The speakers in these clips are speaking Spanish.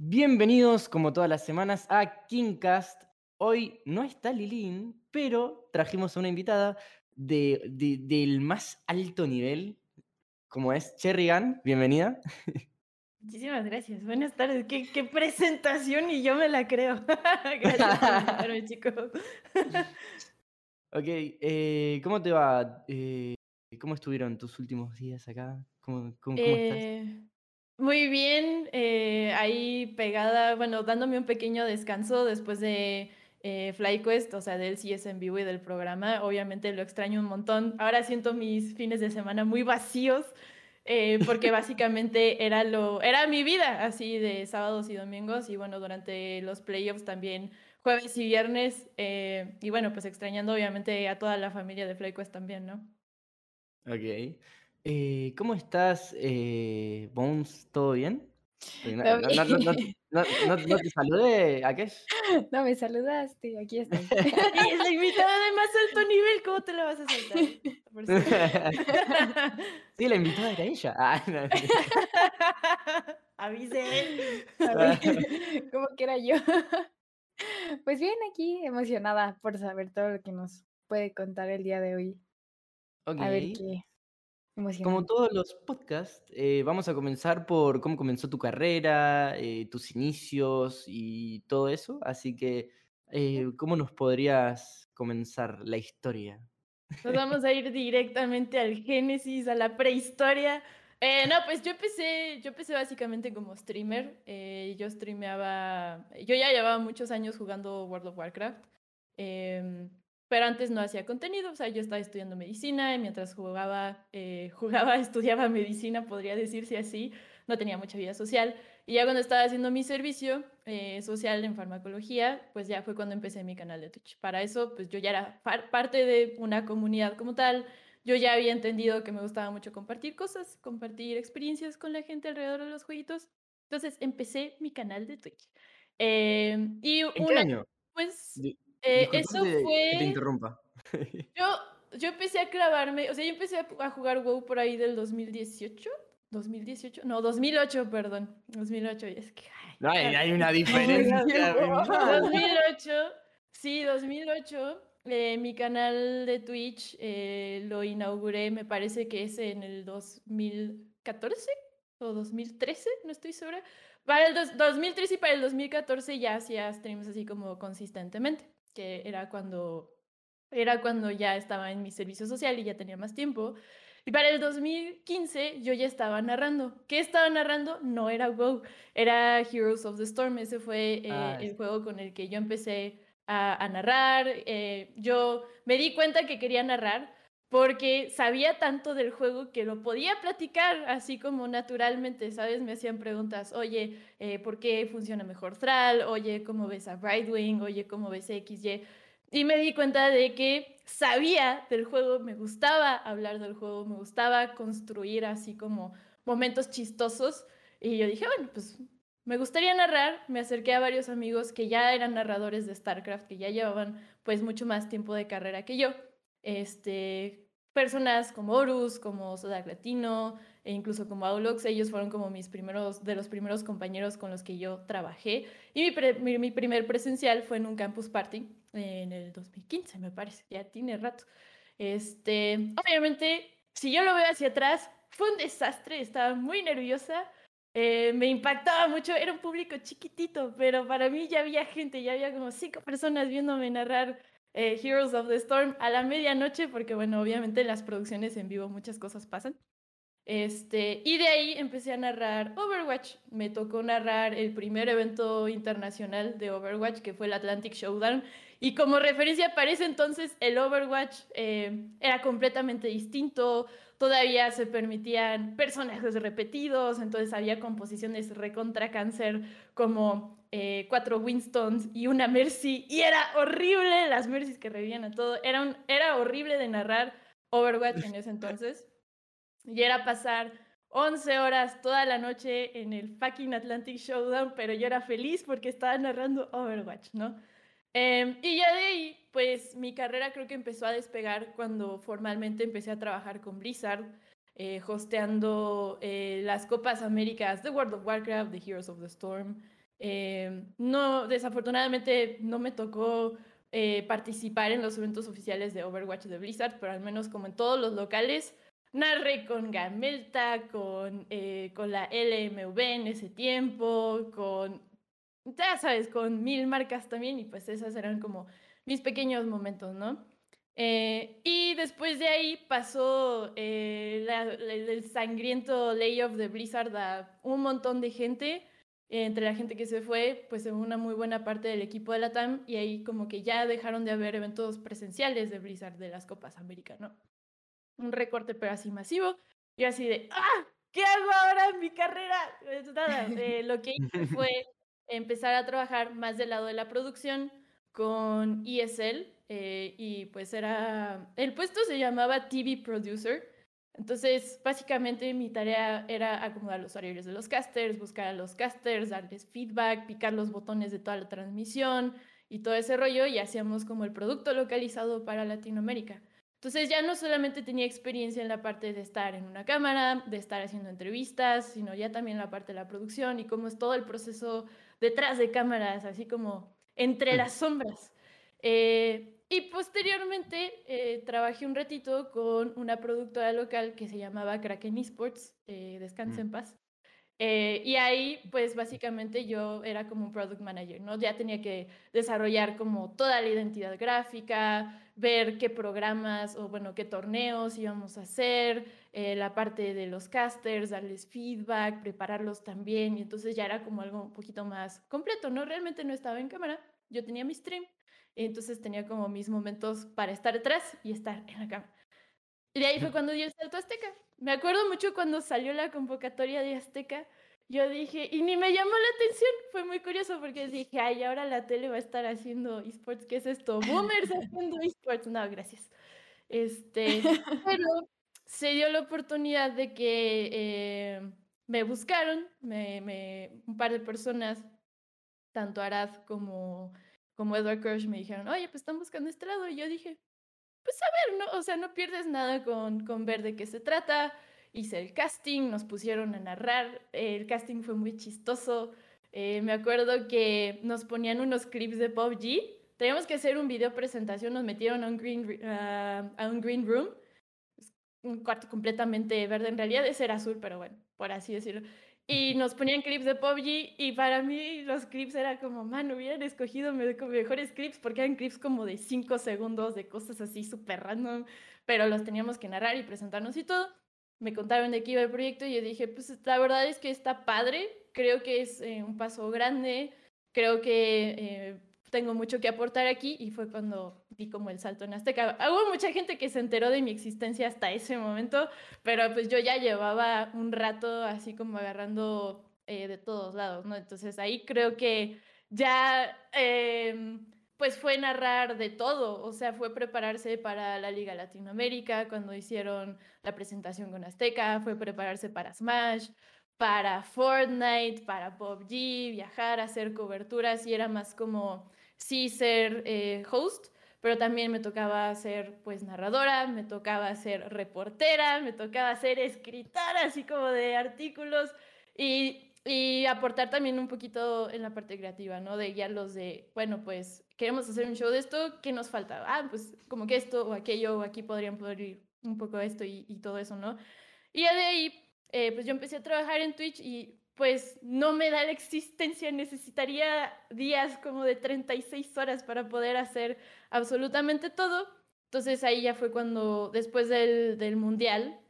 Bienvenidos, como todas las semanas, a Kingcast. Hoy no está Lilín, pero trajimos a una invitada de, de- del más alto nivel, como es Cherry Gunn. Bienvenida. Muchísimas gracias. Buenas tardes. ¿Qué, qué presentación y yo me la creo. gracias por invitarme, chicos. Ok, eh, ¿cómo te va? Eh, ¿cómo estuvieron tus últimos días acá? ¿Cómo, cómo- cómo estás? Muy bien, eh, ahí pegada, bueno, dándome un pequeño descanso después de eh, FlyQuest, o sea, del CS en vivo y del programa. Obviamente lo extraño un montón. Ahora siento mis fines de semana muy vacíos. eh, porque básicamente era lo era mi vida así de sábados y domingos y bueno durante los playoffs también jueves y viernes y bueno pues extrañando obviamente a toda la familia de FlyQuest también no Ok. Eh, ¿cómo estás, eh, Bones? ¿Todo bien? Porque no, te saludé, Akesh. No me saludaste, aquí estoy. es la invitada de más alto nivel cómo te la vas a saltar. Sí, la invitada era ella. Ah, avise A ver, ¿Cómo que era yo? Pues bien, aquí emocionada por saber todo lo que nos puede contar el día de hoy. A ver qué Como todos los podcasts, eh, vamos a comenzar por cómo comenzó tu carrera, eh, tus inicios y todo eso. Así que, eh, ¿cómo nos podrías comenzar la historia? Nos vamos a ir directamente al Génesis, a la prehistoria. Eh, no, pues yo empecé, yo empecé básicamente como streamer. eh, yo streameaba, yo ya llevaba muchos años jugando World of Warcraft, em, pero antes no hacía contenido, o sea, yo estaba estudiando medicina y mientras jugaba, eh, jugaba, estudiaba medicina, podría decirse así, no tenía mucha vida social. Y ya cuando estaba haciendo mi servicio eh, social en farmacología, pues ya fue cuando empecé mi canal de Twitch. Para eso, pues yo ya era par- parte de una comunidad como tal. Yo ya había entendido que me gustaba mucho compartir cosas, compartir experiencias con la gente alrededor de los jueguitos. Entonces empecé mi canal de Twitch. Eh, y ¿En qué una, año? pues, eh, eso que te- que te fue... interrumpa. Yo, yo empecé a clavarme, o sea, yo empecé a, jugar WoW por ahí del 2018. 2018, no, 2008, perdón. 2008, y es que... ay, No, hay, una diferencia. abismal. 2008, sí, 2008. eh, mi canal de Twitch eh, lo inauguré, me parece que es en el 2014 o 2013, no estoy segura. Para el dos- 2013 y para el 2014 ya hacía streams así como consistentemente, que era cuando, era cuando ya estaba en mi servicio social y ya tenía más tiempo. Y para el 2015 yo ya estaba narrando. ¿Qué estaba narrando? No era WoW, era Heroes of the Storm. Ese fue eh, Ah, el juego con el que yo empecé a, a narrar. eh, yo me di cuenta que quería narrar porque sabía tanto del juego que lo podía platicar así como naturalmente, ¿sabes? Me hacían preguntas, oye, eh, ¿por qué funciona mejor Thrall? Oye, ¿cómo ves a Brightwing? Oye, ¿cómo ves XY? Y me di cuenta de que sabía del juego, me gustaba hablar del juego, me gustaba construir así como momentos chistosos. Y yo dije, bueno, pues me gustaría narrar. Me acerqué a varios amigos que ya eran narradores de StarCraft, que ya llevaban pues mucho más tiempo de carrera que yo. Este, personas como Horus, como Sodak Latino, e incluso como Aulox, ellos fueron como mis primeros, de los primeros compañeros con los que yo trabajé. Y mi, primer presencial fue en un campus party en el 2015, me parece, ya tiene rato. Este, obviamente, si yo lo veo hacia atrás, fue un desastre, estaba muy nerviosa, eh, me impactaba mucho, era un público chiquitito, pero para mí ya había gente, ya había como cinco personas viéndome narrar eh, Heroes of the Storm a la medianoche, porque bueno, obviamente en las producciones en vivo muchas cosas pasan. Este, y de ahí empecé a narrar Overwatch. Me tocó narrar el primer evento internacional de Overwatch, que fue el Atlantic Showdown. Y como referencia para ese entonces, el Overwatch eh, era completamente distinto. Todavía se permitían personajes repetidos, entonces había composiciones recontra cáncer como eh, cuatro Winstons y una Mercy. Y era horrible las Mercys que revivían a todo. Era, un, era horrible de narrar Overwatch en ese entonces. Y era pasar 11 horas toda la noche en el fucking Atlantic Showdown, pero yo era feliz porque estaba narrando Overwatch, ¿no? Eh, y ya de ahí, pues mi carrera creo que empezó a despegar cuando formalmente empecé a trabajar con Blizzard, eh, hosteando eh, las Copas Américas de World of Warcraft, de Heroes of the Storm. Eh, no, desafortunadamente no me tocó eh, participar en los eventos oficiales de Overwatch de Blizzard, pero al menos como en todos los locales, narré con Gamelta, con, eh, con la LMV en ese tiempo, con, ya sabes, con mil marcas también, y pues esas eran como mis pequeños momentos, ¿no? Eh, y después de ahí pasó eh, el sangriento layoff de Blizzard a un montón de gente. Entre la gente que se fue, pues una muy buena parte del equipo de la TAM, y ahí como que ya dejaron de haber eventos presenciales de Blizzard de las Copas América, ¿no? Un recorte pero así masivo. Y así de, ¡ah! ¿Qué hago ahora en mi carrera? Pues nada, eh, lo que hice fue empezar a trabajar más del lado de la producción con ESL, eh, y pues era, el puesto se llamaba TV Producer. Entonces, básicamente mi tarea era acomodar los horarios de los casters, buscar a los casters, darles feedback, picar los botones de toda la transmisión y todo ese rollo y hacíamos como el producto localizado para Latinoamérica. Entonces ya no solamente tenía experiencia en la parte de estar en una cámara, de estar haciendo entrevistas, sino ya también la parte de la producción y cómo es todo el proceso detrás de cámaras, así como entre las sombras. Eh, y posteriormente eh, trabajé un ratito con una productora local que se llamaba Kraken Esports, eh, descanse en paz. Eh, y ahí, pues básicamente yo era como un product manager, ¿no? Ya tenía que desarrollar como toda la identidad gráfica, ver qué programas o, bueno, qué torneos íbamos a hacer, eh, la parte de los casters, darles feedback, prepararlos también. Y entonces ya era como algo un poquito más completo, ¿no? Realmente no estaba en cámara, yo tenía mi stream entonces tenía como mis momentos para estar detrás y estar en la cama. Y de ahí fue cuando dio el salto Azteca. Me acuerdo mucho cuando salió la convocatoria de Azteca. Yo dije, y ni me llamó la atención. Fue muy curioso porque dije, ay, ahora la tele va a estar haciendo esports. ¿Qué es esto? Boomers haciendo esports. No, gracias. Este, pero se dio la oportunidad de que eh, me buscaron, me, me, un par de personas, tanto Arad como como Edward Crush me dijeron, oye, pues están buscando lado. Y yo dije, pues a ver, no, o sea, no pierdes nada con, con ver de qué se trata. Hice el casting, nos pusieron a narrar. El casting fue muy chistoso. Eh, me acuerdo que nos ponían unos clips de PUBG. Teníamos que hacer un video presentación, nos metieron a un green, a un green room. Un cuarto completamente verde, en realidad ese era azul, pero bueno, por así decirlo y nos ponían clips de PUBG y para mí los clips era como, man, hubieran escogido mejores clips porque eran clips como de 5 segundos de cosas así súper random, pero los teníamos que narrar y presentarnos y todo. Me contaron de qué iba el proyecto y yo dije, pues la verdad es que está padre, creo que es eh, un paso grande, creo que eh, tengo mucho que aportar aquí y fue cuando di como el salto en Azteca. Hubo mucha gente que se enteró de mi existencia hasta ese momento, pero pues yo ya llevaba un rato así como agarrando eh, de todos lados, ¿no? Entonces ahí creo que ya em, pues fue narrar de todo, o sea, fue prepararse para la Liga Latinoamérica cuando hicieron la presentación con Azteca, fue prepararse para Smash, para Fortnite, para PUBG, viajar, hacer coberturas y era más como sí ser eh, host, pero también me tocaba ser pues narradora, me tocaba ser reportera, me tocaba ser escritora, así como de artículos y, y aportar también un poquito en la parte creativa, ¿no? De guiarlos de, bueno, pues queremos hacer un show de esto, ¿qué nos falta? Ah, pues como que esto o aquello, o aquí podrían poder ir un poco esto y, y todo eso, ¿no? Y de ahí, eh, pues yo empecé a trabajar en Twitch y pues no me da la existencia, necesitaría días como de 36 horas para poder hacer absolutamente todo. Entonces ahí ya fue cuando, después del, del Mundial,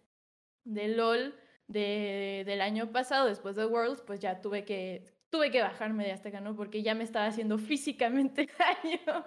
del LOL, de, del año pasado, después de Worlds, pues ya tuve que, tuve que bajarme de Azteca, ¿no? Porque ya me estaba haciendo físicamente daño.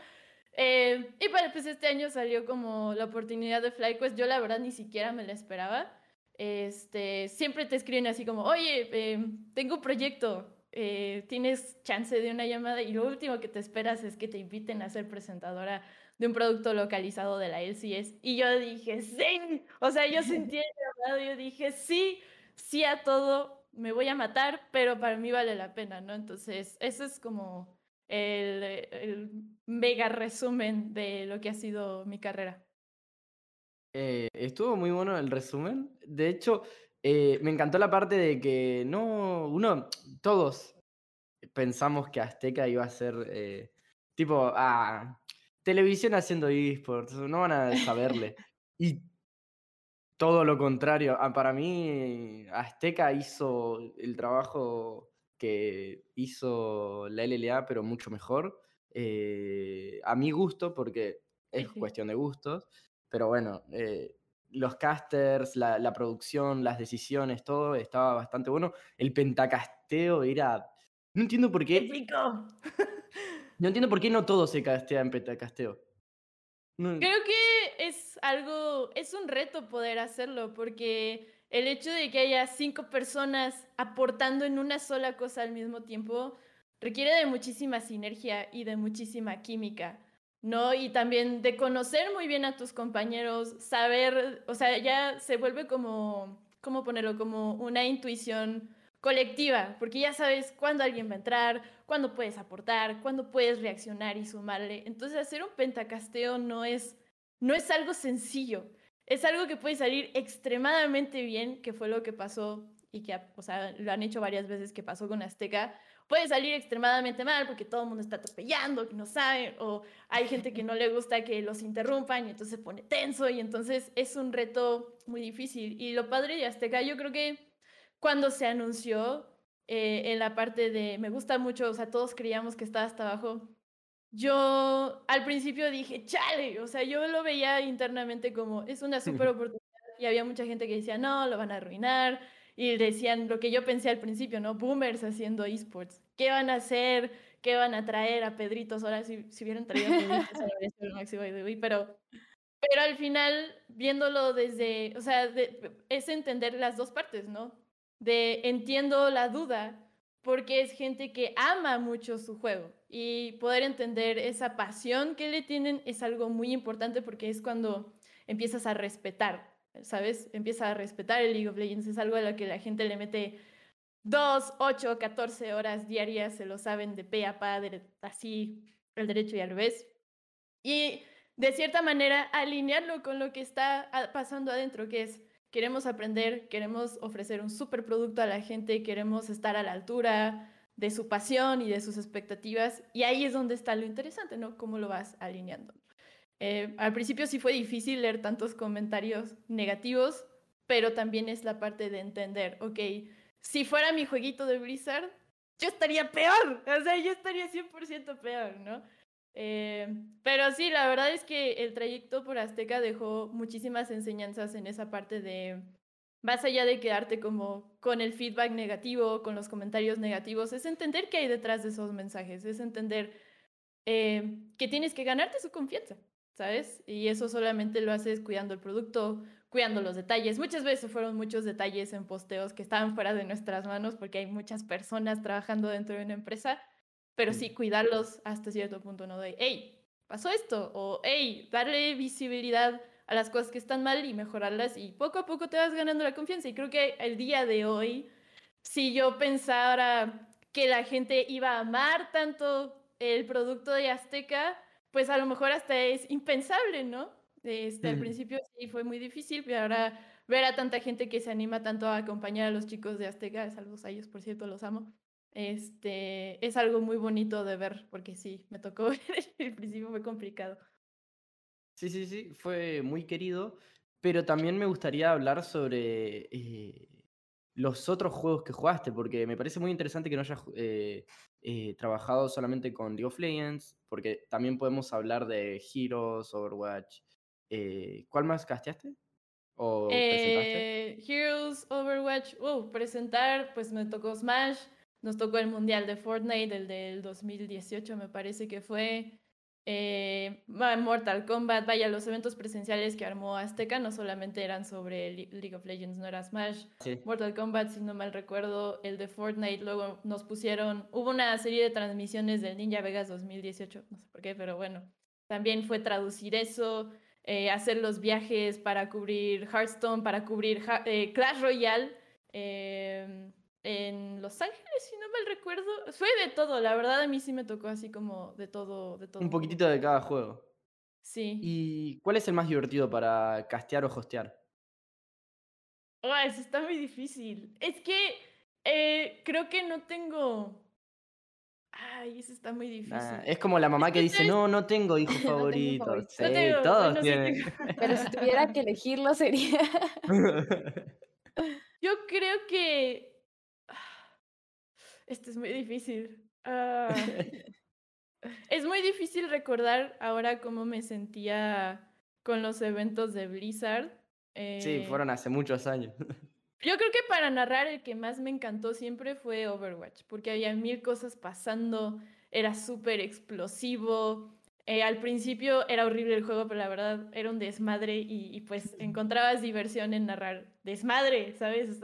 Eh, y pues este año salió como la oportunidad de FlyQuest. Yo la verdad ni siquiera me la esperaba este, siempre te escriben así como, oye, eh, tengo un proyecto, eh, tienes chance de una llamada y lo último que te esperas es que te inviten a ser presentadora de un producto localizado de la LCS. Y yo dije, sí, o sea, yo sentí el llamado, yo dije, sí, sí a todo, me voy a matar, pero para mí vale la pena, ¿no? Entonces, eso es como el, el mega resumen de lo que ha sido mi carrera. Eh, estuvo muy bueno el resumen. De hecho, eh, me encantó la parte de que no, uno, todos pensamos que Azteca iba a ser eh, tipo, ah, televisión haciendo esports, no van a saberle. y todo lo contrario, ah, para mí Azteca hizo el trabajo que hizo la LLA, pero mucho mejor. Eh, a mi gusto, porque es cuestión de gustos, pero bueno, eh, los casters, la, producción, las decisiones, todo estaba bastante bueno. El pentacasteo era. No entiendo por qué. no entiendo por qué no todo se castea en pentacasteo. Creo que es algo. Es un reto poder hacerlo, porque el hecho de que haya cinco personas aportando en una sola cosa al mismo tiempo requiere de muchísima sinergia y de muchísima química. ¿No? Y también de conocer muy bien a tus compañeros, saber, o sea, ya se vuelve como, ¿cómo ponerlo? Como una intuición colectiva, porque ya sabes cuándo alguien va a entrar, cuándo puedes aportar, cuándo puedes reaccionar y sumarle. Entonces, hacer un pentacasteo no es, no es algo sencillo, es algo que puede salir extremadamente bien, que fue lo que pasó y que, o sea, lo han hecho varias veces que pasó con Azteca, puede salir extremadamente mal porque todo el mundo está atropellando, que no sabe, o hay gente que no le gusta que los interrumpan y entonces se pone tenso y entonces es un reto muy difícil. Y lo padre de Azteca, yo creo que cuando se anunció eh, en la parte de me gusta mucho, o sea, todos creíamos que estaba hasta abajo. Yo al principio dije, chale, o sea, yo lo veía internamente como es una súper oportunidad y había mucha gente que decía, no, lo van a arruinar y decían lo que yo pensé al principio, ¿no? Boomers haciendo esports. ¿Qué van a hacer? ¿Qué van a traer a Pedritos? Ahora, si, si hubieran traído a de pero, pero al final, viéndolo desde, o sea, es entender las dos partes, ¿no? De entiendo la duda, porque es gente que ama mucho su juego y poder entender esa pasión que le tienen es algo muy importante porque es cuando empiezas a respetar ¿sabes? Empieza a respetar el League of Legends. Es algo a lo que la gente le mete 2, 8, 14 horas diarias, se lo saben de pe a pa, así, el derecho y al revés. Y de cierta manera alinearlo con lo que está pasando adentro, que es queremos aprender, queremos ofrecer un super producto a la gente, queremos estar a la altura de su pasión y de sus expectativas. Y ahí es donde está lo interesante, ¿no? Cómo lo vas alineando. Eh, al principio sí fue difícil leer tantos comentarios negativos, pero también es la parte de entender, ok, si fuera mi jueguito de Blizzard, yo estaría peor, o sea, yo estaría 100% peor, ¿no? Eh, pero sí, la verdad es que el trayecto por Azteca dejó muchísimas enseñanzas en esa parte de, más allá de quedarte como con el feedback negativo, con los comentarios negativos, es entender qué hay detrás de esos mensajes, es entender eh, que tienes que ganarte su confianza. ¿Sabes? Y eso solamente lo haces cuidando el producto, cuidando los detalles. Muchas veces fueron muchos detalles en posteos que estaban fuera de nuestras manos porque hay muchas personas trabajando dentro de una empresa, pero sí cuidarlos hasta cierto punto, ¿no? De, hey, pasó esto, o hey, darle visibilidad a las cosas que están mal y mejorarlas y poco a poco te vas ganando la confianza. Y creo que el día de hoy, si yo pensara que la gente iba a amar tanto el producto de Azteca, pues a lo mejor hasta es impensable, ¿no? Este, Al principio sí fue muy difícil, pero ahora ver a tanta gente que se anima tanto a acompañar a los chicos de Azteca, saludos a ellos, por cierto, los amo. Este, es algo muy bonito de ver, porque sí, me tocó, el principio fue complicado. Sí, sí, sí, fue muy querido, pero también me gustaría hablar sobre eh, los otros juegos que jugaste, porque me parece muy interesante que no hayas eh, eh, trabajado solamente con League of Legends, porque también podemos hablar de Heroes, Overwatch. Eh, ¿Cuál más casteaste? ¿O presentaste? Heroes, Overwatch. Uh, presentar, pues me tocó Smash, nos tocó el Mundial de Fortnite, el del 2018 me parece que fue. Eh, Mortal Kombat, vaya, los eventos presenciales que armó Azteca no solamente eran sobre League of Legends, no era Smash, Mortal Kombat, si no mal recuerdo, el de Fortnite, luego nos pusieron, hubo una serie de transmisiones del Ninja Vegas 2018, no sé por qué, pero bueno, también fue traducir eso, eh, hacer los viajes para cubrir Hearthstone, para cubrir eh, Clash Royale. En Los Ángeles, si no mal recuerdo. Fue de todo, la verdad a mí sí me tocó así como de todo, de todo. Un poquitito de cada juego. Sí. ¿Y cuál es el más divertido para castear o hostear? Oh, eso está muy difícil. Es que eh, creo que no tengo Ay, eso está muy difícil. Nah, es como la mamá que dice, no, no tengo favoritos. favoritos. Sí, No tengo, todos sí tienen. tengo. Pero si tuviera que elegirlo sería... Yo creo que. Esto es muy difícil. Ah, Es muy difícil recordar ahora cómo me sentía con los eventos de Blizzard. Sí, Eh, fueron hace muchos años. Yo creo que para narrar el que más me encantó siempre fue Overwatch, porque había mil cosas pasando, era súper explosivo. eh, al principio era horrible el juego, pero la verdad era un desmadre y, y, pues encontrabas diversión en narrar desmadre, ¿sabes?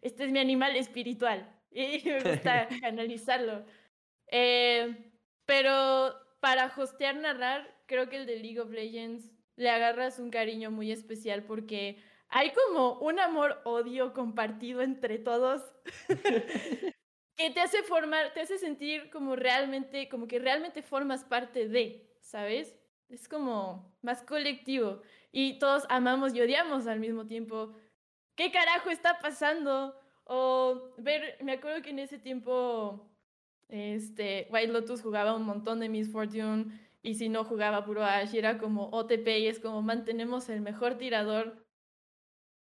Este es mi animal espiritual y me gusta canalizarlo. Eh, pero para hostear narrar, creo que el de League of Legends le agarras un cariño muy especial porque hay como un amor-odio compartido entre todos que te hace formar, te hace sentir como realmente, como que realmente formas parte de, ¿sabes? Es como más colectivo y todos amamos y odiamos al mismo tiempo. ¿Qué carajo está pasando? O ver, me acuerdo que en ese tiempo este, White Lotus jugaba un montón de Miss Fortune y si no jugaba puro Ash y era como OTP y es como mantenemos el mejor tirador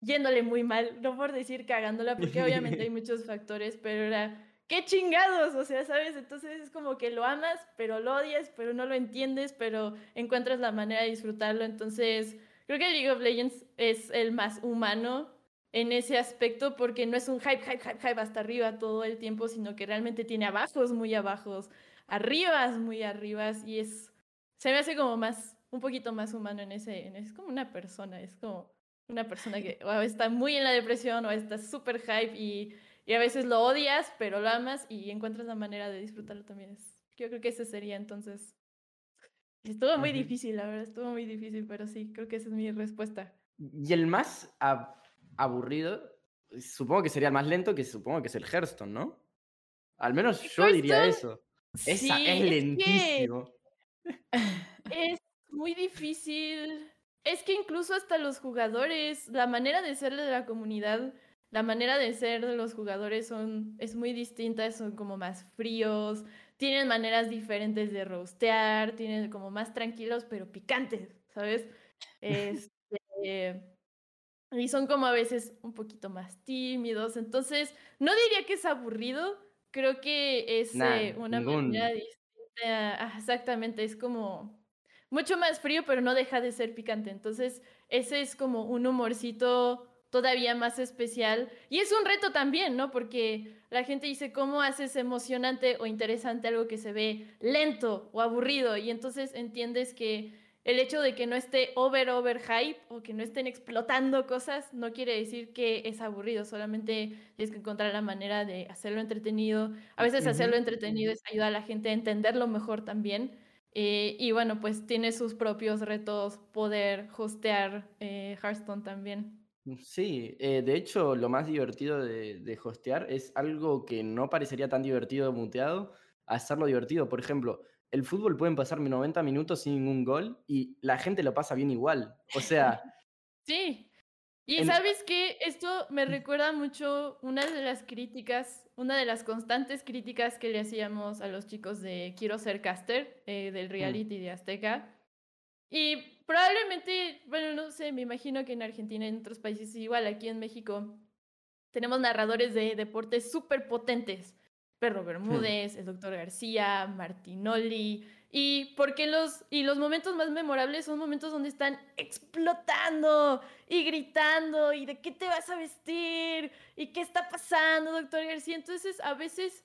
yéndole muy mal, no por decir cagándola, porque obviamente hay muchos factores, pero era, qué chingados, o sea, ¿sabes? Entonces es como que lo amas, pero lo odias, pero no lo entiendes, pero encuentras la manera de disfrutarlo, entonces creo que League of Legends es el más humano en ese aspecto porque no es un hype, hype, hype, hype hasta arriba todo el tiempo, sino que realmente tiene abajos muy abajos, arribas muy arribas y es, se me hace como más, un poquito más humano en ese, en ese- es como una persona, es como una persona que o está muy en la depresión o está súper hype y, y a veces lo odias, pero lo amas y encuentras la manera de disfrutarlo también. Es, yo creo que ese sería entonces. Estuvo muy difícil, la verdad, estuvo muy difícil, pero sí, creo que esa es mi respuesta. Y el más ab- aburrido, supongo que sería el más lento, que supongo que es el Hearthstone, ¿no? Al menos yo diría eso. Esa sí, es lentísimo. Es muy difícil. Es que incluso hasta los jugadores, la manera de ser de la comunidad, la manera de ser de los jugadores son, es muy distinta, son como más fríos, tienen maneras diferentes de rostear, tienen como más tranquilos pero picantes, ¿sabes? Este, y son como a veces un poquito más tímidos, entonces no diría que es aburrido, creo que es Nah, eh, una ningún- manera distinta, exactamente, es como mucho más frío, pero no deja de ser picante. Entonces, ese es como un humorcito todavía más especial. Y es un reto también, ¿no? Porque la gente dice, ¿cómo haces emocionante o interesante algo que se ve lento o aburrido? Y entonces entiendes que el hecho de que no esté over, over hype o que no estén explotando cosas no quiere decir que es aburrido, solamente tienes que encontrar la manera de hacerlo entretenido. A veces hacerlo entretenido es ayudar a la gente a entenderlo mejor también. Eh, y bueno, pues tiene sus propios retos poder hostear eh, Hearthstone también. Sí, eh, de hecho, lo más divertido de, de hostear es algo que no parecería tan divertido muteado, hacerlo divertido. Por ejemplo, el fútbol pueden pasar 90 minutos sin ningún gol y la gente lo pasa bien igual. O sea, Sí. Y En- sabes que esto me recuerda mucho una de las críticas, una de las constantes críticas que le hacíamos a los chicos de Quiero ser caster, eh, del reality de Azteca. Y probablemente, bueno, no sé, me imagino que en Argentina y en otros países igual, aquí en México, tenemos narradores de deportes súper potentes. Perro Bermúdez, el doctor García, Martinoli. Y porque los, y los momentos más memorables son momentos donde están explotando y gritando y de qué te vas a vestir y qué está pasando, doctor García. Entonces a veces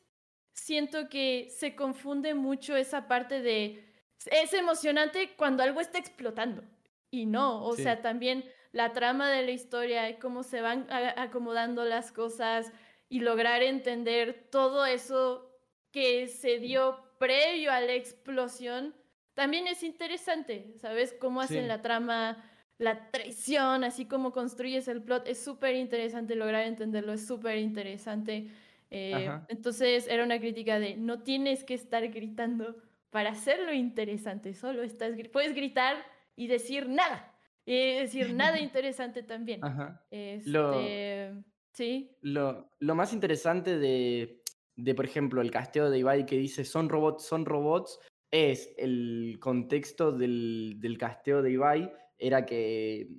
siento que se confunde mucho esa parte de es emocionante cuando algo está explotando y no, o Sí. sea, también la trama de la historia y cómo se van acomodando las cosas y lograr entender todo eso que se dio previo a la explosión, también es interesante, ¿sabes? Cómo hacen Sí. la trama, la traición, así como construyes el plot, es súper interesante lograr entenderlo, es súper interesante. Eh, entonces era una crítica de no tienes que estar gritando para hacerlo interesante, solo estás, puedes gritar y decir nada, y decir nada interesante también. ajá. Este, Lo- sí, Lo, lo más interesante de, de, por ejemplo, el casteo de Ibai que dice son robots, son robots, es el contexto del, del casteo de Ibai, era que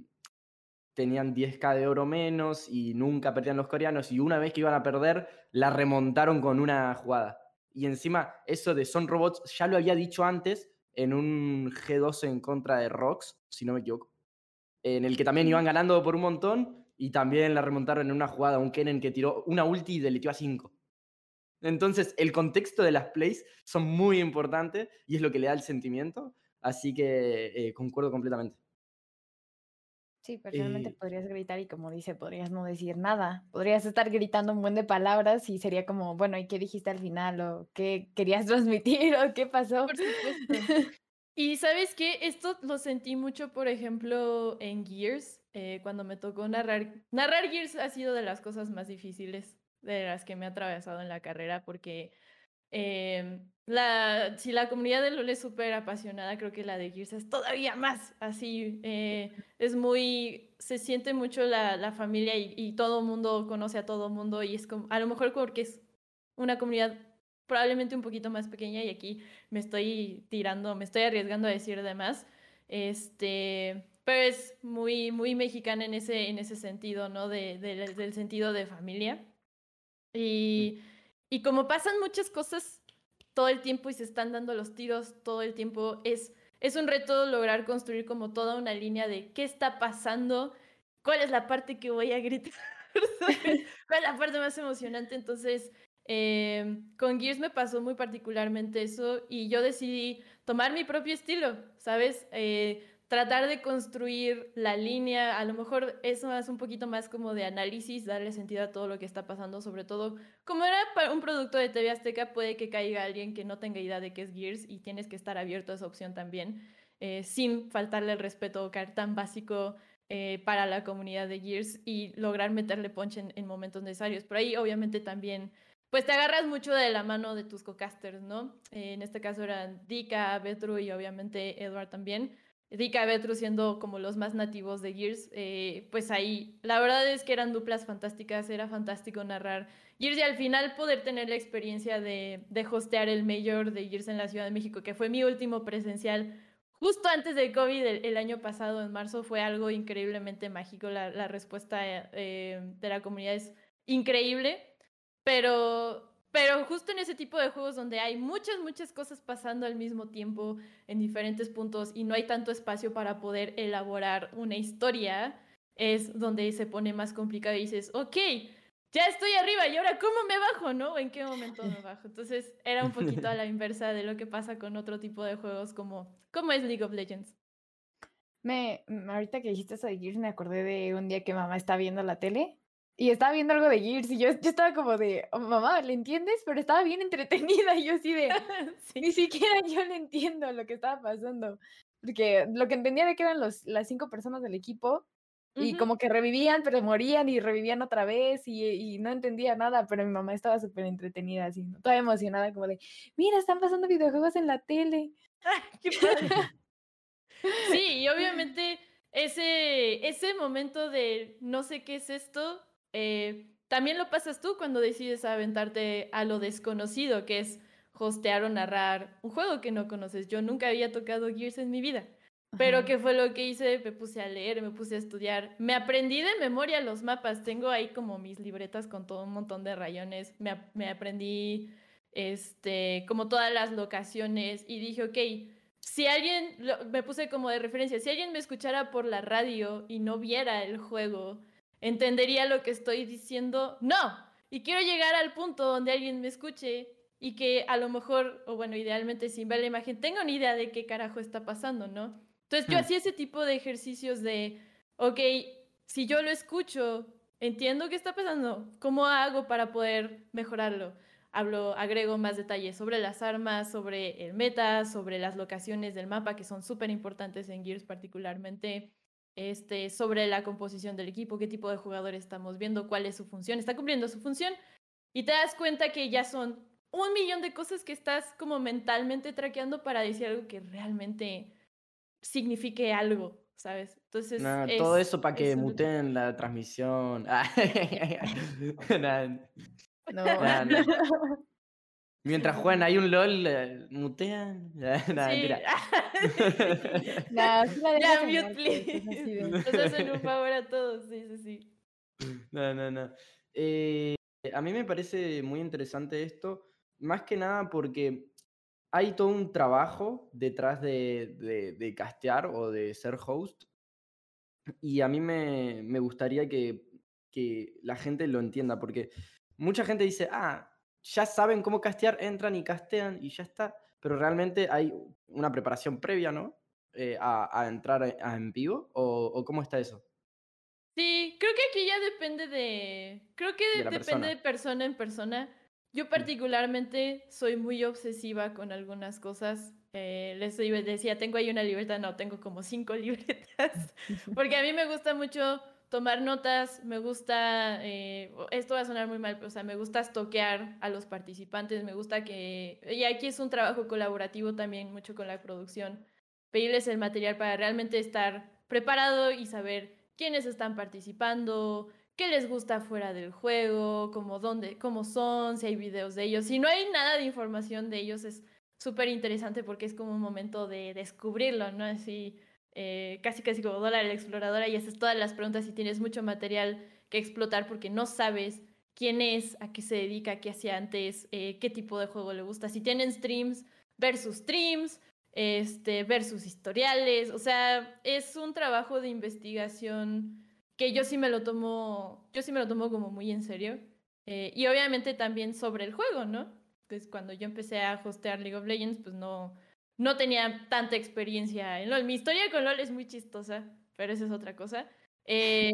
tenían 10k de oro menos y nunca perdían los coreanos y una vez que iban a perder, la remontaron con una jugada. Y encima, eso de son robots, ya lo había dicho antes en un G12 en contra de Rox, si no me equivoco, en el que también iban ganando por un montón y también la remontaron en una jugada, un Kennen que tiró una ulti y deletió a 5. Entonces, el contexto de las plays son muy importantes y es lo que le da el sentimiento, así que eh, concuerdo completamente. Sí, personalmente Eh, podrías gritar y como dice, podrías no decir nada. Podrías estar gritando un buen de palabras y sería como, bueno, ¿y qué dijiste al final? ¿O qué querías transmitir? ¿O qué pasó? Por supuesto. Y sabes qué, esto lo sentí mucho, por ejemplo, en Gears, eh, cuando me tocó narrar. Narrar Gears ha sido de las cosas más difíciles de las que me ha atravesado en la carrera, porque em, la, si la comunidad de LoL es súper apasionada, creo que la de Gears es todavía más así. eh, es muy, se siente mucho la, la familia y, y todo mundo conoce a todo mundo y es como, a lo mejor porque es una comunidad probablemente un poquito más pequeña y aquí me estoy tirando, me estoy arriesgando a decir de más. Este, pero es muy, muy mexicana en ese, en ese sentido, ¿no? De, de- del sentido de familia. Y, y como pasan muchas cosas todo el tiempo y se están dando los tiros todo el tiempo, es, es un reto lograr construir como toda una línea de qué está pasando, cuál es la parte que voy a gritar, cuál es la parte más emocionante. Entonces, eh, con Gears me pasó muy particularmente eso y yo decidí tomar mi propio estilo, ¿sabes? Eh, tratar de construir la línea, a lo mejor eso es un poquito más como de análisis, darle sentido a todo lo que está pasando, sobre todo como era un producto de TV Azteca, puede que caiga alguien que no tenga idea de qué es Gears y tienes que estar abierto a esa opción también, eh, sin faltarle el respeto o tan básico eh, para la comunidad de Gears y lograr meterle punch en, en momentos necesarios. Por ahí obviamente también pues te agarras mucho de la mano de tus co-casters, ¿no? Eh, en este caso eran Dika, Betru y obviamente Edward también. Dika y Betru siendo como los más nativos de Gears, eh, pues ahí la verdad es que eran duplas fantásticas, era fantástico narrar Gears y al final poder tener la experiencia de, de hostear el Mayor de Gears en la Ciudad de México, que fue mi último presencial justo antes del COVID el, año pasado, en marzo, fue algo increíblemente mágico. La, la respuesta eh, de la comunidad es increíble. Pero, pero justo en ese tipo de juegos donde hay muchas, muchas cosas pasando al mismo tiempo en diferentes puntos y no hay tanto espacio para poder elaborar una historia, es donde se pone más complicado y dices, ok, ya estoy arriba y ahora cómo me bajo, ¿no? ¿En qué momento me bajo? Entonces era un poquito a la inversa de lo que pasa con otro tipo de juegos como, como es League of Legends. Me, ahorita que dijiste eso de Gears, me acordé de un día que mamá estaba viendo la tele y estaba viendo algo de Gears y yo, yo estaba como de, "Oh, mamá, ¿le entiendes? Pero estaba bien entretenida y yo así de, ni siquiera yo le entiendo lo que estaba pasando. Porque lo que entendía de que eran los, las cinco personas del equipo y como que revivían, pero morían y revivían otra vez y, y no entendía nada, pero mi mamá estaba súper entretenida, así, ¿no? toda emocionada, como de, mira, están pasando videojuegos en la tele. Qué padre. Sí, y obviamente ese, ese momento de no sé qué es esto, eh, también lo pasas tú cuando decides aventarte a lo desconocido, que es hostear o narrar un juego que no conoces. Yo nunca había tocado Gears en mi vida. Pero. ¿qué fue lo que hice? Me puse a leer, me puse a estudiar. Me aprendí de memoria los mapas. Tengo ahí como mis libretas con todo un montón de rayones. Me, ap- me aprendí este, como todas las locaciones y dije, ok, si alguien, lo- me puse como de referencia, si alguien me escuchara por la radio y no viera el juego, entendería lo que estoy diciendo. No, y quiero llegar al punto donde alguien me escuche y que a lo mejor, o bueno, idealmente sin ver la imagen, tenga una idea de qué carajo está pasando, ¿no? Entonces yo Hmm. hacía ese tipo de ejercicios de, ok, si yo lo escucho, entiendo qué está pasando, ¿cómo hago para poder mejorarlo? Hablo, agrego más detalles sobre las armas, sobre el meta, sobre las locaciones del mapa que son súper importantes en Gears particularmente, este, sobre la composición del equipo, qué tipo de jugadores estamos viendo, cuál es su función, está cumpliendo su función y te das cuenta que ya son un millón de cosas que estás como mentalmente traqueando para decir algo que realmente signifique algo, ¿sabes? Entonces, No, todo es- eso para que es un muteen la transmisión. Nah. No. No. Mientras juegan hay un LOL, eh, mutean. Nah, Sí. mentira. Sí la Ya, mute, please. Nos hacen un favor a todos, sí, sí, sí. No, no, no. Eh, a mí me parece muy interesante esto, más que nada porque hay todo un trabajo detrás de, de- de castear o de ser host. Y a mí me, me gustaría que, que la gente lo entienda, porque mucha gente dice, ah, ya saben cómo castear, entran y castean y ya está. Pero realmente hay una preparación previa, ¿no? Eh, a, a entrar a- a en vivo, o, ¿o cómo está eso? Sí, creo que aquí ya depende de. Creo que De depende persona. de persona en persona. Yo particularmente soy muy obsesiva con algunas cosas. Eh, les decía, tengo ahí una libreta, no, tengo como cinco libretas. Porque a mí me gusta mucho tomar notas, me gusta, eh, esto va a sonar muy mal, pero, o sea, me gusta toquear a los participantes, me gusta que, y aquí es un trabajo colaborativo también, mucho con la producción, pedirles el material para realmente estar preparado y saber quiénes están participando, qué les gusta fuera del juego, cómo, dónde, cómo son, si hay videos de ellos. Si no hay nada de información de ellos, es súper interesante porque es como un momento de descubrirlo, ¿no? Así, eh, casi casi como Dora la exploradora y haces todas las preguntas y tienes mucho material que explotar porque no sabes quién es, a qué se dedica, qué hacía antes, eh, qué tipo de juego le gusta. Si tienen streams, ver sus streams, este, ver sus historiales, o sea, es un trabajo de investigación que yo sí me lo tomo, yo sí me lo tomo como muy en serio. Eh, y obviamente también sobre el juego, ¿no? Pues cuando yo empecé a hostear League of Legends, pues no, no tenía tanta experiencia en LOL. Mi historia con LOL es muy chistosa, pero esa es otra cosa. Eh,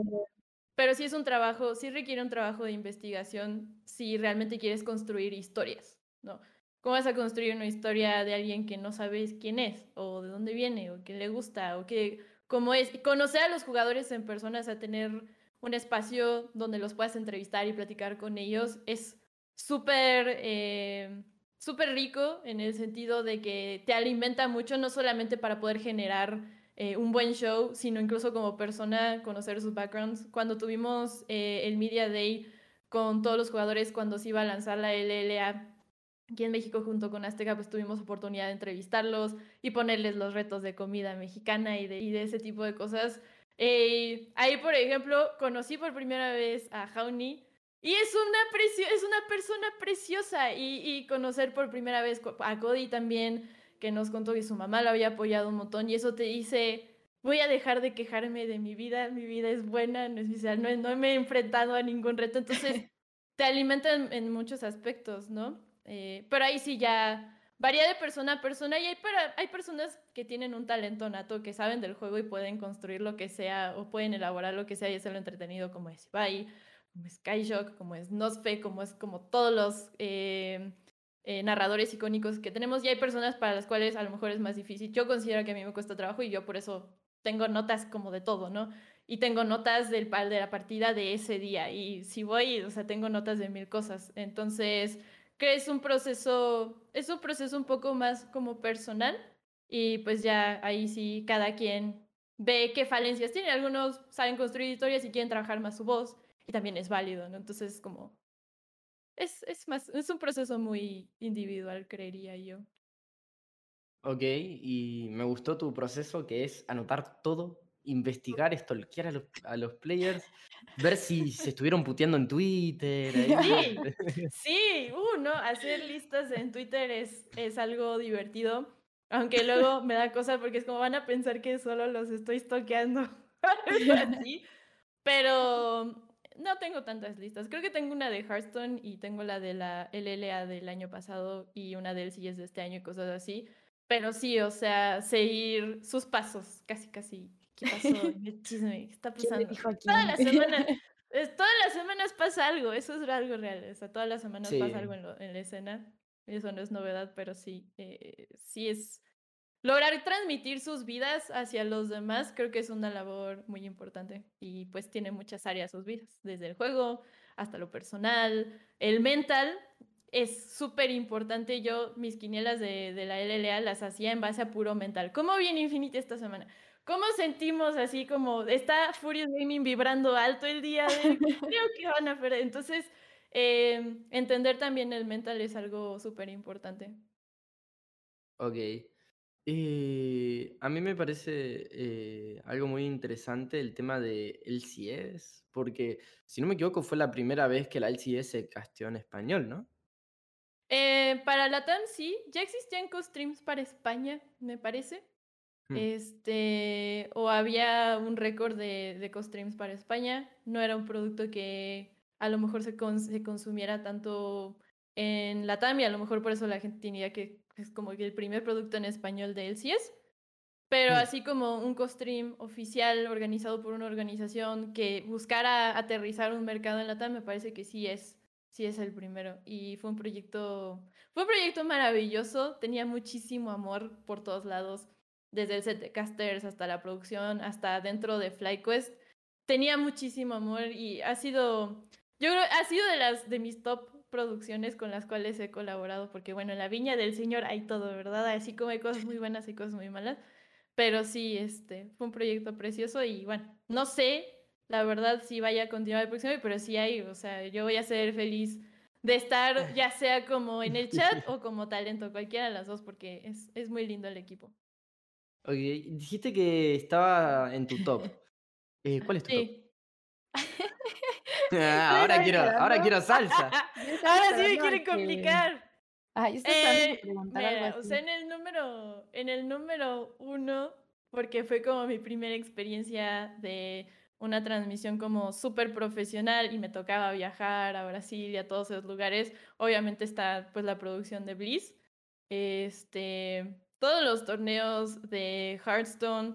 pero sí es un trabajo, sí requiere un trabajo de investigación si realmente quieres construir historias, ¿no? ¿Cómo vas a construir una historia de alguien que no sabes quién es, o de dónde viene, o qué le gusta, o qué, cómo es? Y conocer a los jugadores en personas, a tener un espacio donde los puedas entrevistar y platicar con ellos, es súper eh, súper rico en el sentido de que te alimenta mucho, no solamente para poder generar eh, un buen show, sino incluso como persona, conocer sus backgrounds. Cuando tuvimos eh, el Media Day con todos los jugadores, cuando se iba a lanzar la LLA aquí en México junto con Azteca, pues tuvimos oportunidad de entrevistarlos y ponerles los retos de comida mexicana y de, ese tipo de cosas. Eh, ahí, por ejemplo, conocí por primera vez a Jauni y es una, es una persona preciosa. Y, y conocer por primera vez a Cody también, que nos contó que su mamá lo había apoyado un montón y eso te dice, voy a dejar de quejarme de mi vida, mi vida es buena, no, es, o sea, no, no me he enfrentado a ningún reto, entonces te alimenta en, en muchos aspectos, ¿no? Eh, pero ahí sí ya varía de persona a persona y hay, para, hay personas que tienen un talento nato, que saben del juego y pueden construir lo que sea o pueden elaborar lo que sea y hacerlo entretenido como es Ibai, como es como es Nosfe, como es como todos los eh, eh, narradores icónicos que tenemos y hay personas para las cuales a lo mejor es más difícil. Yo considero que a mí me cuesta trabajo y yo por eso tengo notas como de todo, ¿no? Y tengo notas del, de la partida de ese día y si voy, o sea, tengo notas de mil cosas. Entonces, que es un proceso, es un proceso un poco más como personal y pues ya ahí sí cada quien ve qué falencias tiene. Algunos saben construir historias y quieren trabajar más su voz y también es válido, ¿no? Entonces como es, es más, es un proceso muy individual, creería yo. Ok, y me gustó tu proceso que es anotar todo, investigar, stalkear a los, a los players, ver si se estuvieron puteando en Twitter. ahí. Sí, sí, uh, no, hacer listas en Twitter es, es algo divertido, aunque luego me da cosa porque es como van a pensar que solo los estoy stalkeando, así, pero no tengo tantas listas. Creo que tengo una de Hearthstone y tengo la de la LLA del año pasado y una del CS de este año y cosas así. Pero sí, o sea, seguir sus pasos, casi, casi. ¿Qué pasó? El chisme, ¿qué está ¿Quién pasando? dijo a Todas quién? las semanas, es- todas las semanas pasa algo, eso es algo real. O sea, todas las semanas Sí. pasa algo en, lo- en la escena. Eso no es novedad, pero sí, eh, sí es lograr transmitir sus vidas hacia los demás, creo que es una labor muy importante y pues tiene muchas áreas sus vidas, desde el juego hasta lo personal, el mental es súper importante. Yo mis quinielas de, de la LLA las hacía en base a puro mental. ¿Cómo viene Infinity esta semana? ¿Cómo sentimos así como está Furious Gaming vibrando alto el día de creo que van a perder? Entonces em, entender también el mental es algo súper importante. Ok. Eh, a mí me parece eh, algo muy interesante el tema de LCS, porque si no me equivoco fue la primera vez que la LCS se casteó en español, ¿no? Eh, para la TAM sí, ya existían co-streams para España, me parece. Hmm. Este, o había un récord de, de co-streams para España. No era un producto que a lo mejor se, cons- se consumiera tanto en la TAM y a lo mejor por eso la gente tenía que es como que el primer producto en español de LCS. Pero Mm. así como un co-stream oficial organizado por una organización que buscara aterrizar un mercado en la TAM, me parece que sí es, sí es el primero. Y fue un proyecto, fue un proyecto maravilloso, tenía muchísimo amor por todos lados, desde el set de casters hasta la producción, hasta dentro de FlyQuest. Tenía muchísimo amor y ha sido, yo creo, ha sido de las de mis top producciones con las cuales he colaborado, porque bueno, en la viña del señor hay todo, ¿verdad? Así como hay cosas muy buenas y cosas muy malas. Pero sí, este, fue un proyecto precioso y bueno, no sé, la verdad, si vaya a continuar el próximo, pero sí hay, o sea, yo voy a ser feliz de estar ya sea como en el chat o como talento, cualquiera de las dos, porque es, es muy lindo el equipo. Ok, dijiste que estaba en tu top. Eh, ¿Cuál es tu top? Ah, ahora quiero, ahora quiero salsa. Ahora sí me quieren complicar. Esperando Eh, algo mira, o sea, en el número, en el número uno, porque fue como mi primera experiencia de una transmisión como súper profesional y me tocaba viajar a Brasil y a todos esos lugares. Obviamente está pues la producción de Bliss. Este, todos los torneos de Hearthstone.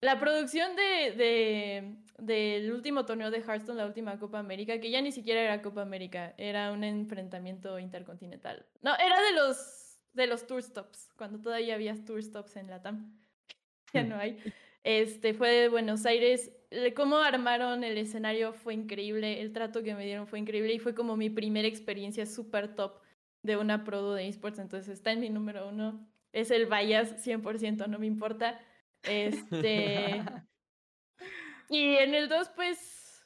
La producción de, de- del último torneo de Hearthstone, la última Copa América, que ya ni siquiera era Copa América, era un enfrentamiento intercontinental. No, era de los, de los tour stops, cuando todavía había tour stops en Latam. Ya Mm. no hay. Este, fue de Buenos Aires. Cómo armaron el escenario fue increíble, el trato que me dieron fue increíble y fue como mi primera experiencia súper top de una produ de esports. Entonces está en mi número uno. Es el Bias 100%, no me importa. Este. Y en el 2, pues.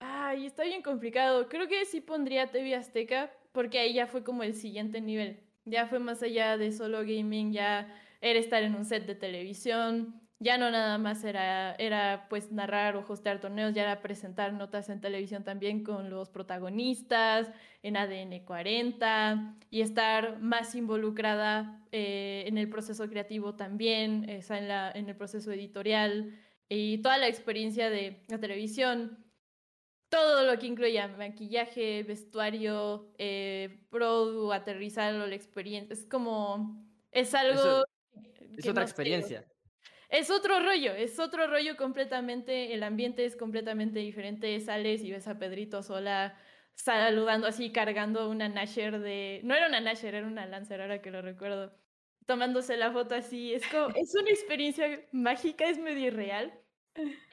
Ay, está bien complicado. Creo que sí pondría TV Azteca, porque ahí ya fue como el siguiente nivel. Ya fue más allá de solo gaming, ya era estar en un set de televisión. Ya no nada más era, era pues narrar o hostear torneos, ya era presentar notas en televisión también con los protagonistas, en ADN 40, y estar más involucrada eh, en el proceso creativo también, sea, en, la, en el proceso editorial y toda la experiencia de la televisión, todo lo que incluía maquillaje, vestuario, eh, produ, aterrizarlo, la experiencia, es como, es algo... Eso- Es otra experiencia. es otro rollo, es otro rollo completamente, el ambiente es completamente diferente, sales y ves a Pedrito sola saludando así, cargando una Nasher de... No era una Nasher, era una Lancer, ahora que lo recuerdo. Tomándose la foto así, es como, es una experiencia mágica, es medio irreal.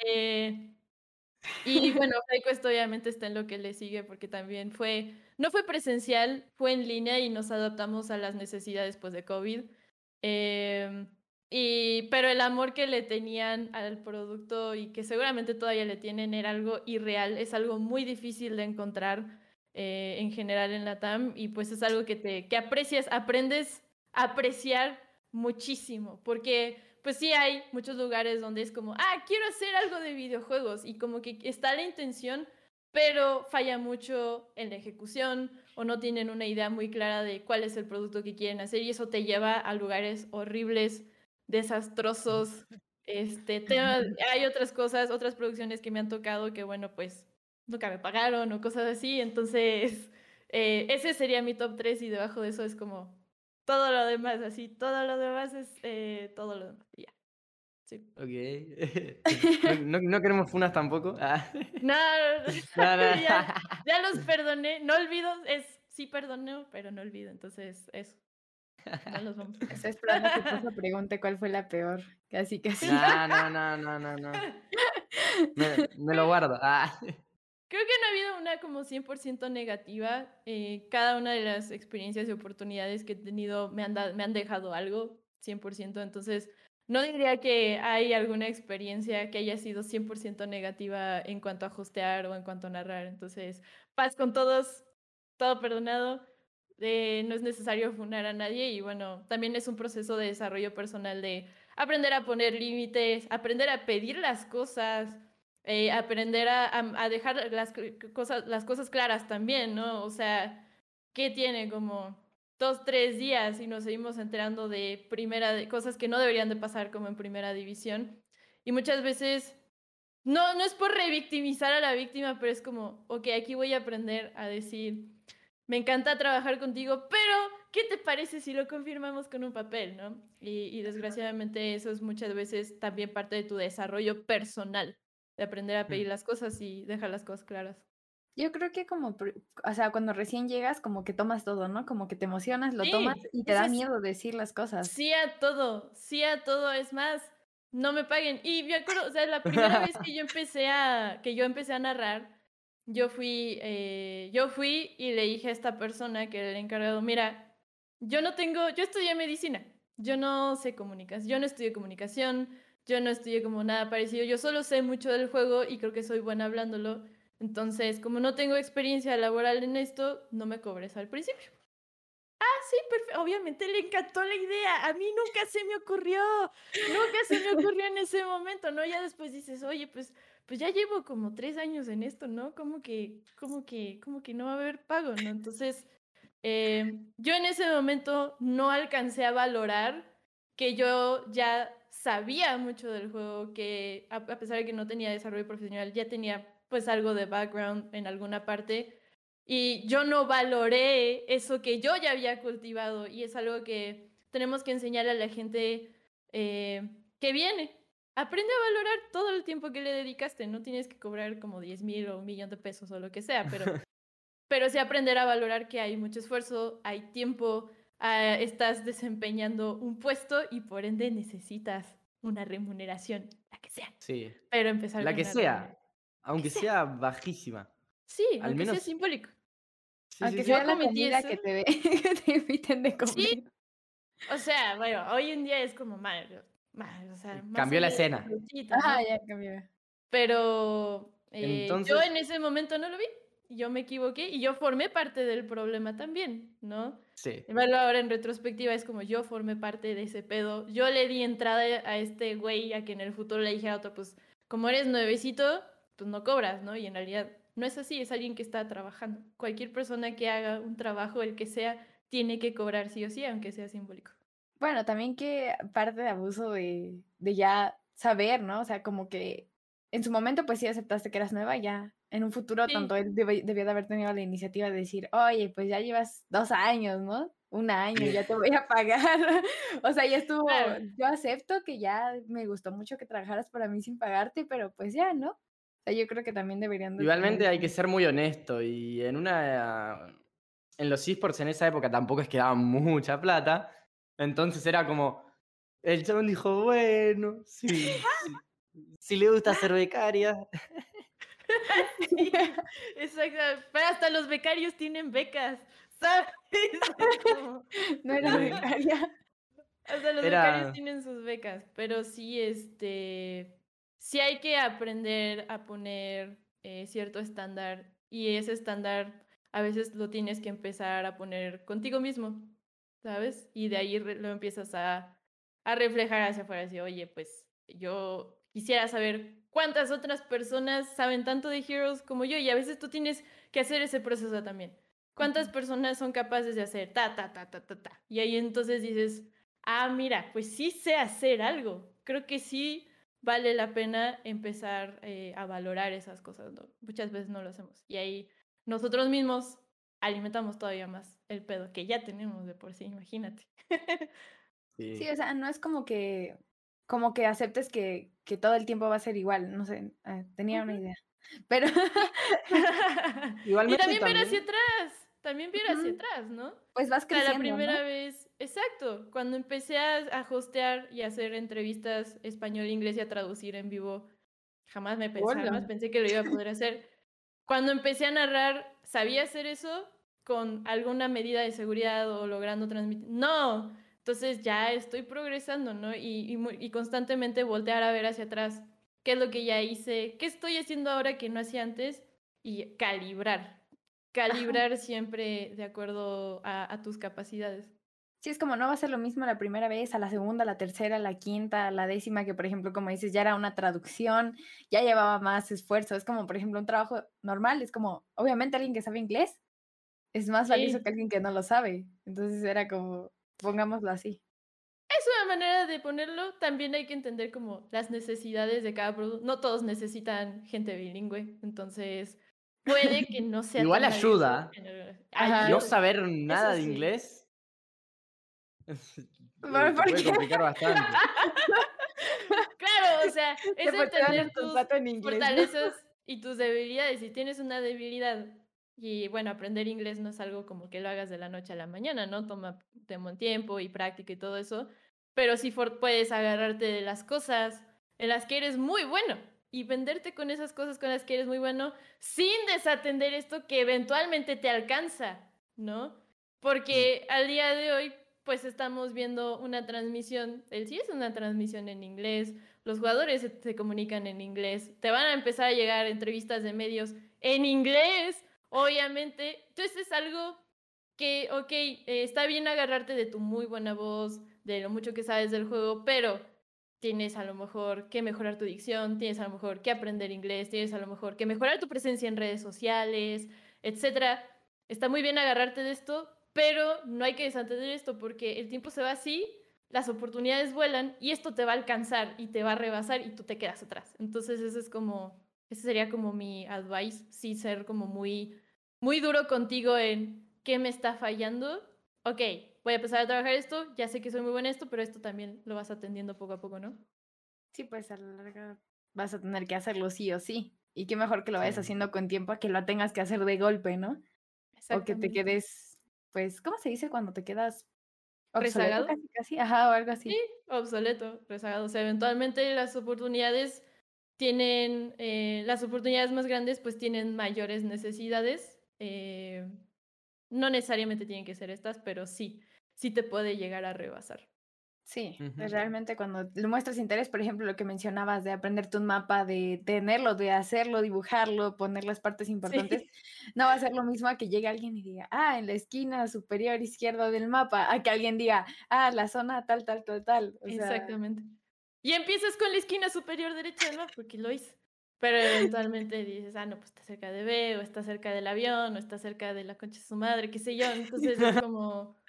Eh, y bueno, FlyQuest obviamente está en lo que le sigue porque también fue, no fue presencial, fue en línea y nos adaptamos a las necesidades pues, de COVID. Em, y, pero el amor que le tenían al producto y que seguramente todavía le tienen era algo irreal, es algo muy difícil de encontrar eh, en general en la TAM y pues es algo que te que aprecias, aprendes apreciar muchísimo, porque pues sí hay muchos lugares donde es como, ah, quiero hacer algo de videojuegos y como que está la intención, pero falla mucho en la ejecución o no tienen una idea muy clara de cuál es el producto que quieren hacer y eso te lleva a lugares horribles, desastrosos. Este, hay otras cosas, otras producciones que me han tocado que, bueno, pues nunca me pagaron o cosas así. Entonces, eh, ese sería mi top 3 y debajo de eso es como todo lo demás, así, todo lo demás es eh, todo lo demás. Ya. Sí. Ok. no, no- no queremos funas tampoco. Ah. No, No, no. ya, ya los perdoné. No olvido, es sí perdoné, pero no olvido. Entonces, eso. No los vamos a Estoy esperando que Pozo pregunte cuál fue la peor. Casi, casi. No, no, no, no, no, no. Me, me lo guardo. Ah. Creo que no ha habido una como 100% negativa. eh, cada una de las experiencias y oportunidades que he tenido me han, me han dejado algo 100%. Entonces, no diría que hay alguna experiencia que haya sido 100% negativa en cuanto a hostear o en cuanto a narrar. Entonces, paz con todos. todo perdonado, eh, no es necesario funar a nadie y bueno, también es un proceso de desarrollo personal de aprender a poner límites, aprender a pedir las cosas, eh, aprender a, a, dejar las cosas, las cosas claras también, ¿no? O sea, ¿qué tiene como dos, tres días y nos seguimos enterando de primera, de cosas que no deberían de pasar como en primera división? Y muchas veces, no, no es por revictimizar a la víctima, pero es como, ok, aquí voy a aprender a decir, me encanta trabajar contigo, pero ¿qué te parece si lo confirmamos con un papel, no? Y, desgraciadamente eso es muchas veces también parte de tu desarrollo personal, de aprender a pedir las cosas y dejar las cosas claras. Yo creo que como, o sea, cuando recién llegas, como que tomas todo, ¿no? Como que te emocionas, lo tomas y te da miedo decir las cosas. Sí a todo, sí a todo, es más, no me paguen. Y me acuerdo, o sea, la primera vez que yo empecé a, que yo empecé a narrar, yo fui, eh, yo fui y le dije a esta persona que era el encargado, mira, yo no tengo, yo estudié medicina, yo no sé comunicación, yo no estudié comunicación, yo no estudié como nada parecido, yo solo sé mucho del juego y creo que soy buena hablándolo. Entonces, como no tengo experiencia laboral en esto, no me cobres al principio. Ah, sí, perfecto. Obviamente le encantó la idea. A mí nunca se me ocurrió. Nunca se me ocurrió en ese momento, ¿no? Ya después dices, oye, pues pues ya llevo como tres años en esto, ¿no? Como que, como que, como que no va a haber pago, ¿no? Entonces, eh, yo en ese momento no alcancé a valorar que yo ya sabía mucho del juego, que a, pesar de que no tenía desarrollo profesional, ya tenía pues algo de background en alguna parte. Y yo no valoré eso que yo ya había cultivado y es algo que tenemos que enseñar a la gente eh, que viene, aprende a valorar todo el tiempo que le dedicaste. No tienes que cobrar como 10 mil o un millón de pesos o lo que sea, pero, pero sí aprender a valorar que hay mucho esfuerzo, hay tiempo, ah, estás desempeñando un puesto y por ende necesitas una remuneración, la que sea. Sí. Pero empezar La que sea, aunque sea. bajísima. Sí, Al aunque menos... sea simbólico. aunque sea la comida que te, que te inviten de comer. Sí. O sea, bueno, hoy en día es como, mal cambió la escena. Ah, ya cambió. Pero eh, yo en ese momento no lo vi. Yo me equivoqué y yo formé parte del problema también, ¿no? Sí. ahora en retrospectiva es como yo formé parte de ese pedo. Yo le di entrada a este güey a que en el futuro le dije a otro, pues como eres nuevecito, pues no cobras, ¿no? Y en realidad no es así, es alguien que está trabajando. Cualquier persona que haga un trabajo, el que sea, tiene que cobrar sí o sí, aunque sea simbólico. Bueno, también que parte de abuso de, de ya saber, ¿no? O sea, como que en su momento pues sí aceptaste que eras nueva, ya en un futuro tanto él debió de haber tenido la iniciativa de decir, oye, pues ya llevas dos años, ¿no? Un año, ya te voy a pagar. o sea, ya estuvo, yo acepto que ya me gustó mucho que trabajaras para mí sin pagarte, pero pues ya, ¿no? O sea, yo creo que también deberían... Igualmente hay que ser muy honesto y en una... En los esports en esa época tampoco es que daban mucha plata, entonces era como, el chabón dijo, bueno, sí, si le gusta ser becaria. exacto, pero hasta los becarios tienen becas, ¿sabes? no era becaria. Hasta los becarios tienen sus becas, pero sí, este, sí hay que aprender a poner eh, cierto estándar y ese estándar a veces lo tienes que empezar a poner contigo mismo. ¿sabes? Y de ahí lo empiezas a, a reflejar hacia afuera, así, oye, pues yo quisiera saber cuántas otras personas saben tanto de Heroes como yo y a veces tú tienes que hacer ese proceso también. ¿Cuántas personas son capaces de hacer ta, ta, ta, ta, ta, ta? Y ahí entonces dices, ah, mira, pues sí sé hacer algo. Creo que sí vale la pena empezar eh, a valorar esas cosas. ¿no? Muchas veces no lo hacemos. Y ahí nosotros mismos alimentamos todavía más el pedo que ya tenemos de por sí, imagínate. Sí. o sea, no es como que como que aceptes que, que todo el tiempo va a ser igual, no sé, eh, tenía una idea. Pero Igualmente, y también, ver hacia atrás, también ver hacia atrás, ¿no? Pues vas creciendo, la primera vez, exacto, cuando empecé a, a, hostear y a hacer entrevistas español-inglés y a traducir en vivo, jamás me pensé, jamás pensé que lo iba a poder hacer. Cuando empecé a narrar, ¿sabía hacer eso? con alguna medida de seguridad o logrando transmitir. No, entonces ya estoy progresando, ¿no? Y, y, constantemente voltear a ver hacia atrás qué es lo que ya hice, qué estoy haciendo ahora que no hacía antes y calibrar. calibrar siempre de acuerdo a, a tus capacidades. Sí, es como no va a ser lo mismo la primera vez, a la segunda, a la tercera, a la quinta, a la décima, que por ejemplo, como dices, ya era una traducción, ya llevaba más esfuerzo. Es como, por ejemplo, un trabajo normal, es como, obviamente alguien que sabe inglés es más valioso Sí. que alguien que no lo sabe. Entonces era como, pongámoslo así. Es una manera de ponerlo. También hay que entender como las necesidades de cada producto. No todos necesitan gente bilingüe, entonces puede que no sea Igual ayuda. Ajá. No Ayuda. saber nada de sí. inglés. ¿Por eh, puede qué? complicar bastante. Claro, o sea, es entender tus contrato en inglés. ¿no? fortalezas y tus debilidades. Si tienes una debilidad, y bueno, aprender inglés no es algo como que lo hagas de la noche a la mañana, ¿no? Toma toma un tiempo y práctica y todo eso, pero sí for- puedes agarrarte de las cosas en las que eres muy bueno y venderte con esas cosas con las que eres muy bueno sin desatender esto que eventualmente te alcanza, ¿no? Porque al día de hoy, pues estamos viendo una transmisión, el sí es una transmisión en inglés, los jugadores se, se comunican en inglés, te van a empezar a llegar entrevistas de medios en inglés, obviamente. Entonces es algo que, ok, eh, está bien agarrarte de tu muy buena voz, de lo mucho que sabes del juego, pero tienes a lo mejor que mejorar tu dicción, tienes a lo mejor que aprender inglés, tienes a lo mejor que mejorar tu presencia en redes sociales, etcétera. Está muy bien agarrarte de esto, pero no hay que desatender esto porque el tiempo se va así, las oportunidades vuelan y esto te va a alcanzar y te va a rebasar y tú te quedas atrás. Entonces ese es como, ese sería como mi advice, sí ser como muy, muy duro contigo en qué me está fallando. Ok, voy a empezar a trabajar esto, ya sé que soy muy buena en esto, pero esto también lo vas atendiendo poco a poco, ¿no? Sí, pues a la larga vas a tener que hacerlo sí o sí. Y qué mejor que lo vayas Sí. haciendo con tiempo a que lo tengas que hacer de golpe, ¿no? O que te quedes, pues, ¿cómo se dice cuando te quedas obsoleto ¿Rezagado? casi, casi? Ajá, o algo así. Sí, obsoleto, rezagado. O sea, eventualmente las oportunidades tienen, eh, las oportunidades más grandes pues tienen mayores necesidades. eh, no necesariamente tienen que ser estas, pero sí, sí te puede llegar a rebasar. Sí, pues Ujú. realmente cuando le muestras interés, por ejemplo, lo que mencionabas de aprenderte un mapa, de tenerlo, de hacerlo, dibujarlo, poner las partes importantes, Sí, no va a ser lo mismo a que llegue alguien y diga, ah, en la esquina superior izquierda del mapa, a que alguien diga, ah, la zona tal, tal, tal, tal. O sea, exactamente. Y empiezas con la esquina superior derecha, ¿no? Porque lo hice. Pero eventualmente dices, ah, no, pues está cerca de B, o está cerca del avión, o está cerca de la concha de su madre, qué sé yo. Entonces es como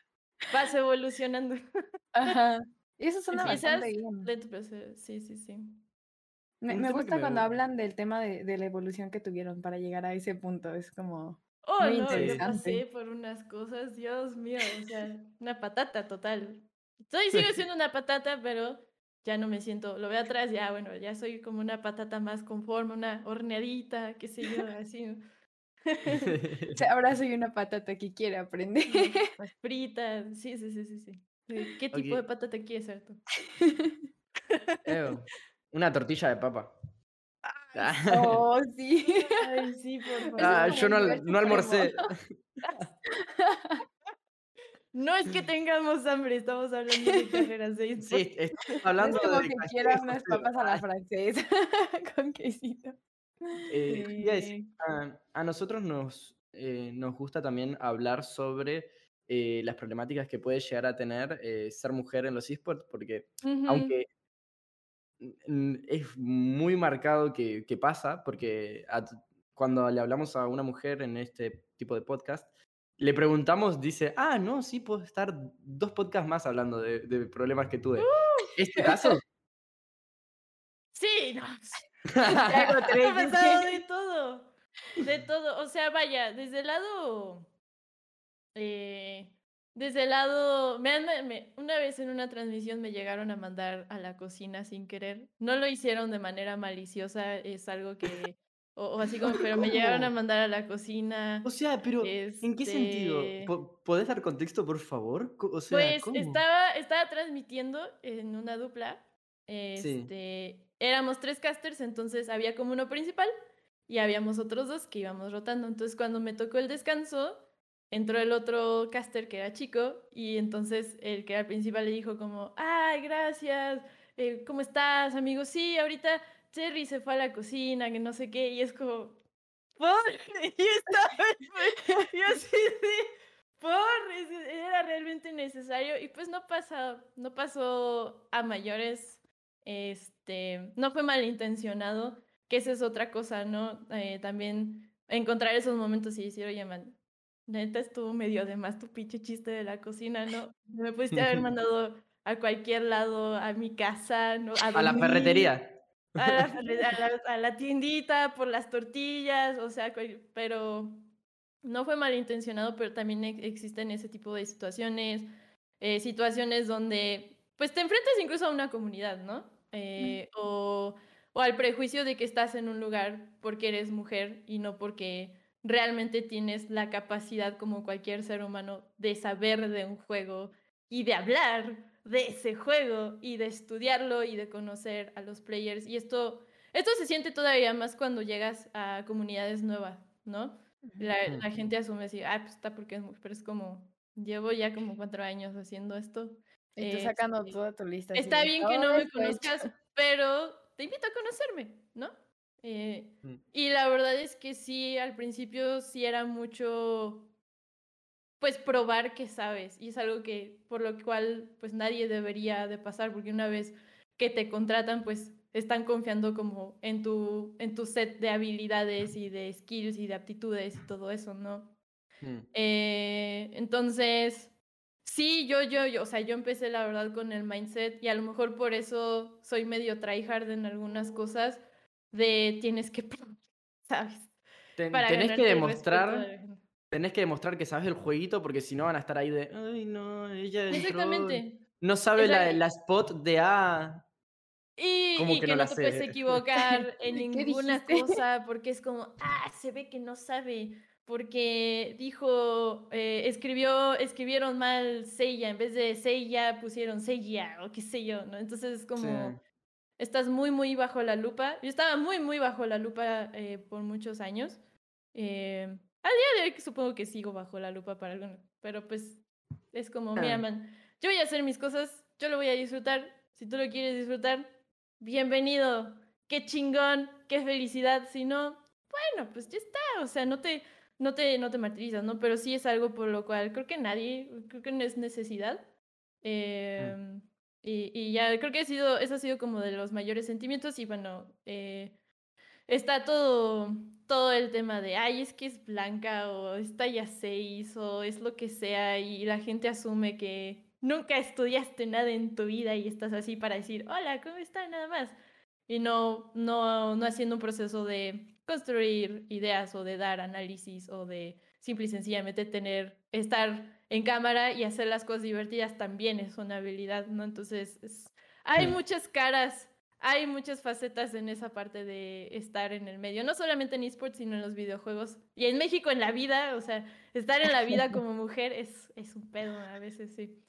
vas evolucionando. ajá. Y eso suena bastante bien. lento, pero sí, sí, sí. Me, Un me gusta me- cuando hablan del tema de, de la evolución que tuvieron para llegar a ese punto. Es como, Oh, Muy no, yo interesante. pasé por unas cosas, Dios mío, o sea, una patata total. Soy, sigo siendo una patata, pero ya no me siento, lo veo atrás, ya, bueno, ya soy como una patata más conforme, una horneadita, qué sé yo, así, ¿no? o sea, ahora soy una patata que quiere aprender. más frita, sí, sí, sí, sí, sí. ¿Qué tipo de patata quieres ser tú? Ew, Una tortilla de papa. Oh, sí. Ay, sí, por favor. ah, yo no, no almorcé. No es que tengamos hambre, estamos hablando de carreras de esports. Sí, estamos No es hablando como de que cualquier quiera cosa, unas papas a la francesa con quesito. Eh, iba a decir, Sí. a, a nosotros nos, eh, nos gusta también hablar sobre eh, las problemáticas que puede llegar a tener eh, ser mujer en los esports, porque Ujú. aunque mm, es muy marcado que, que pasa, porque a cuando le hablamos a una mujer en este tipo de podcast, le preguntamos, dice, ah, no, sí, puedo estar dos podcasts más hablando de, de problemas que tuve. ¿Es tu caso? Sí, no. hago Ha pasado de todo. De todo. O sea, vaya, desde el lado. eh, desde el lado. Me han- me- me- una vez en una transmisión me llegaron a mandar a la cocina sin querer. No lo hicieron de manera maliciosa, es algo que. O, o así como, pero me llegaron a mandar a la cocina. O sea, pero ¿en qué sentido? Este, Po- ¿Podés dar contexto, por favor? O sea, Pues ¿cómo? estaba, estaba transmitiendo en una dupla. Sí. Este, éramos tres casters, entonces había como uno principal y habíamos otros dos que íbamos rotando. Entonces cuando me tocó el descanso, entró el otro caster que era chico y entonces el que era el principal le dijo como, ay, gracias, eh, ¿cómo estás, amigo? Sí, ahorita Cherry se fue a la cocina, que no sé qué, y es como, por, y estaba, y así de, por, era realmente necesario y pues no pasa, no pasó a mayores, este, no fue malintencionado, que esa es otra cosa, ¿no? Eh, también encontrar esos momentos y decir, oye, man, neta estuvo medio de más tu pinche chiste de la cocina, ¿no? Me pudiste haber mandado a cualquier lado, a mi casa, ¿no? A la ferretería. A la, ferre- a la- a la tiendita por las tortillas, o sea, pero no fue malintencionado, pero también ex- existen ese tipo de situaciones, eh, situaciones donde pues te enfrentas incluso a una comunidad, ¿no? Eh, o, o al prejuicio de que estás en un lugar porque eres mujer y no porque realmente tienes la capacidad como cualquier ser humano de saber de un juego y de hablar de ese juego y de estudiarlo y de conocer a los players. Y esto, esto se siente todavía más cuando llegas a comunidades nuevas, ¿no? La, gente asume así, ah, pues está porque es mujer, pero es como, llevo ya como cuatro años haciendo esto. Y tú sacando este, toda tu lista. Está bien que no "Todo me esto he hecho". conozcas, pero te invito a conocerme, ¿no? Eh, Mm. y la verdad es que sí, al principio sí era mucho, pues probar que sabes, y es algo que por lo cual pues nadie debería de pasar, porque una vez que te contratan, pues están confiando como en tu, en tu set de habilidades y de skills y de aptitudes y todo eso, ¿no? Mm. Eh, entonces, sí, yo, yo, yo, o sea, yo empecé la verdad con el mindset y a lo mejor por eso soy medio tryhard en algunas cosas de tienes que, ¿sabes? Ten- Para tenés que de demostrar. Tenés que demostrar que sabes el jueguito porque si no van a estar ahí de, ay no, ella entró, Exactamente. no sabe la- la, spot de A. Y, ¿Cómo y que que, no no, te puedes equivocar en ¿Qué ninguna cosa porque es como, ah, se ve que no sabe porque dijo, eh, escribió, escribieron mal Seiya, en vez de Seiya pusieron Seiya o qué sé yo, ¿no? Entonces es como, Sí. estás muy, muy bajo la lupa. Yo estaba muy, muy bajo la lupa eh, por muchos años. Eh, al día de hoy supongo que sigo bajo la lupa para algunos, pero pues es como, mira, Ah. man, yo voy a hacer mis cosas, yo lo voy a disfrutar. Si tú lo quieres disfrutar, bienvenido. Qué chingón, qué felicidad. Si no, bueno, pues ya está. O sea, no te, no te, no te martirizas, ¿no? Pero sí es algo por lo cual creo que nadie, creo que no es necesidad. Em, y, y ya creo que ha sido, eso ha sido como de los mayores sentimientos. Y bueno, eh, está todo, todo el tema de, ay, es que es blanca o está ya seis o es lo que sea. Y la gente asume que nunca estudiaste nada en tu vida y estás así para decir, hola, ¿cómo está? Nada más. Y no, no, no haciendo un proceso de construir ideas o de dar análisis o de simple y sencillamente tener, estar en cámara y hacer las cosas divertidas también es una habilidad, ¿no? Entonces, es- hay muchas caras, hay muchas facetas en esa parte de estar en el medio, no solamente en esports, sino en los videojuegos. Y en México, en la vida, o sea, estar en la vida como mujer es, es un pedo a veces, sí.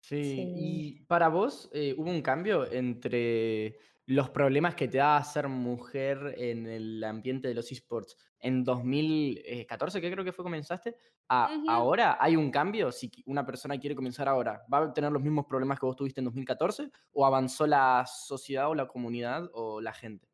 Sí, Sí. y para vos, eh, ¿hubo un cambio entre los problemas que te da ser mujer en el ambiente de los esports en 2014, que creo que fue comenzaste, a ahora? ¿Hay un cambio? Si una persona quiere comenzar ahora, ¿va a tener los mismos problemas que vos tuviste en 2014? ¿O avanzó la sociedad o la comunidad o la gente?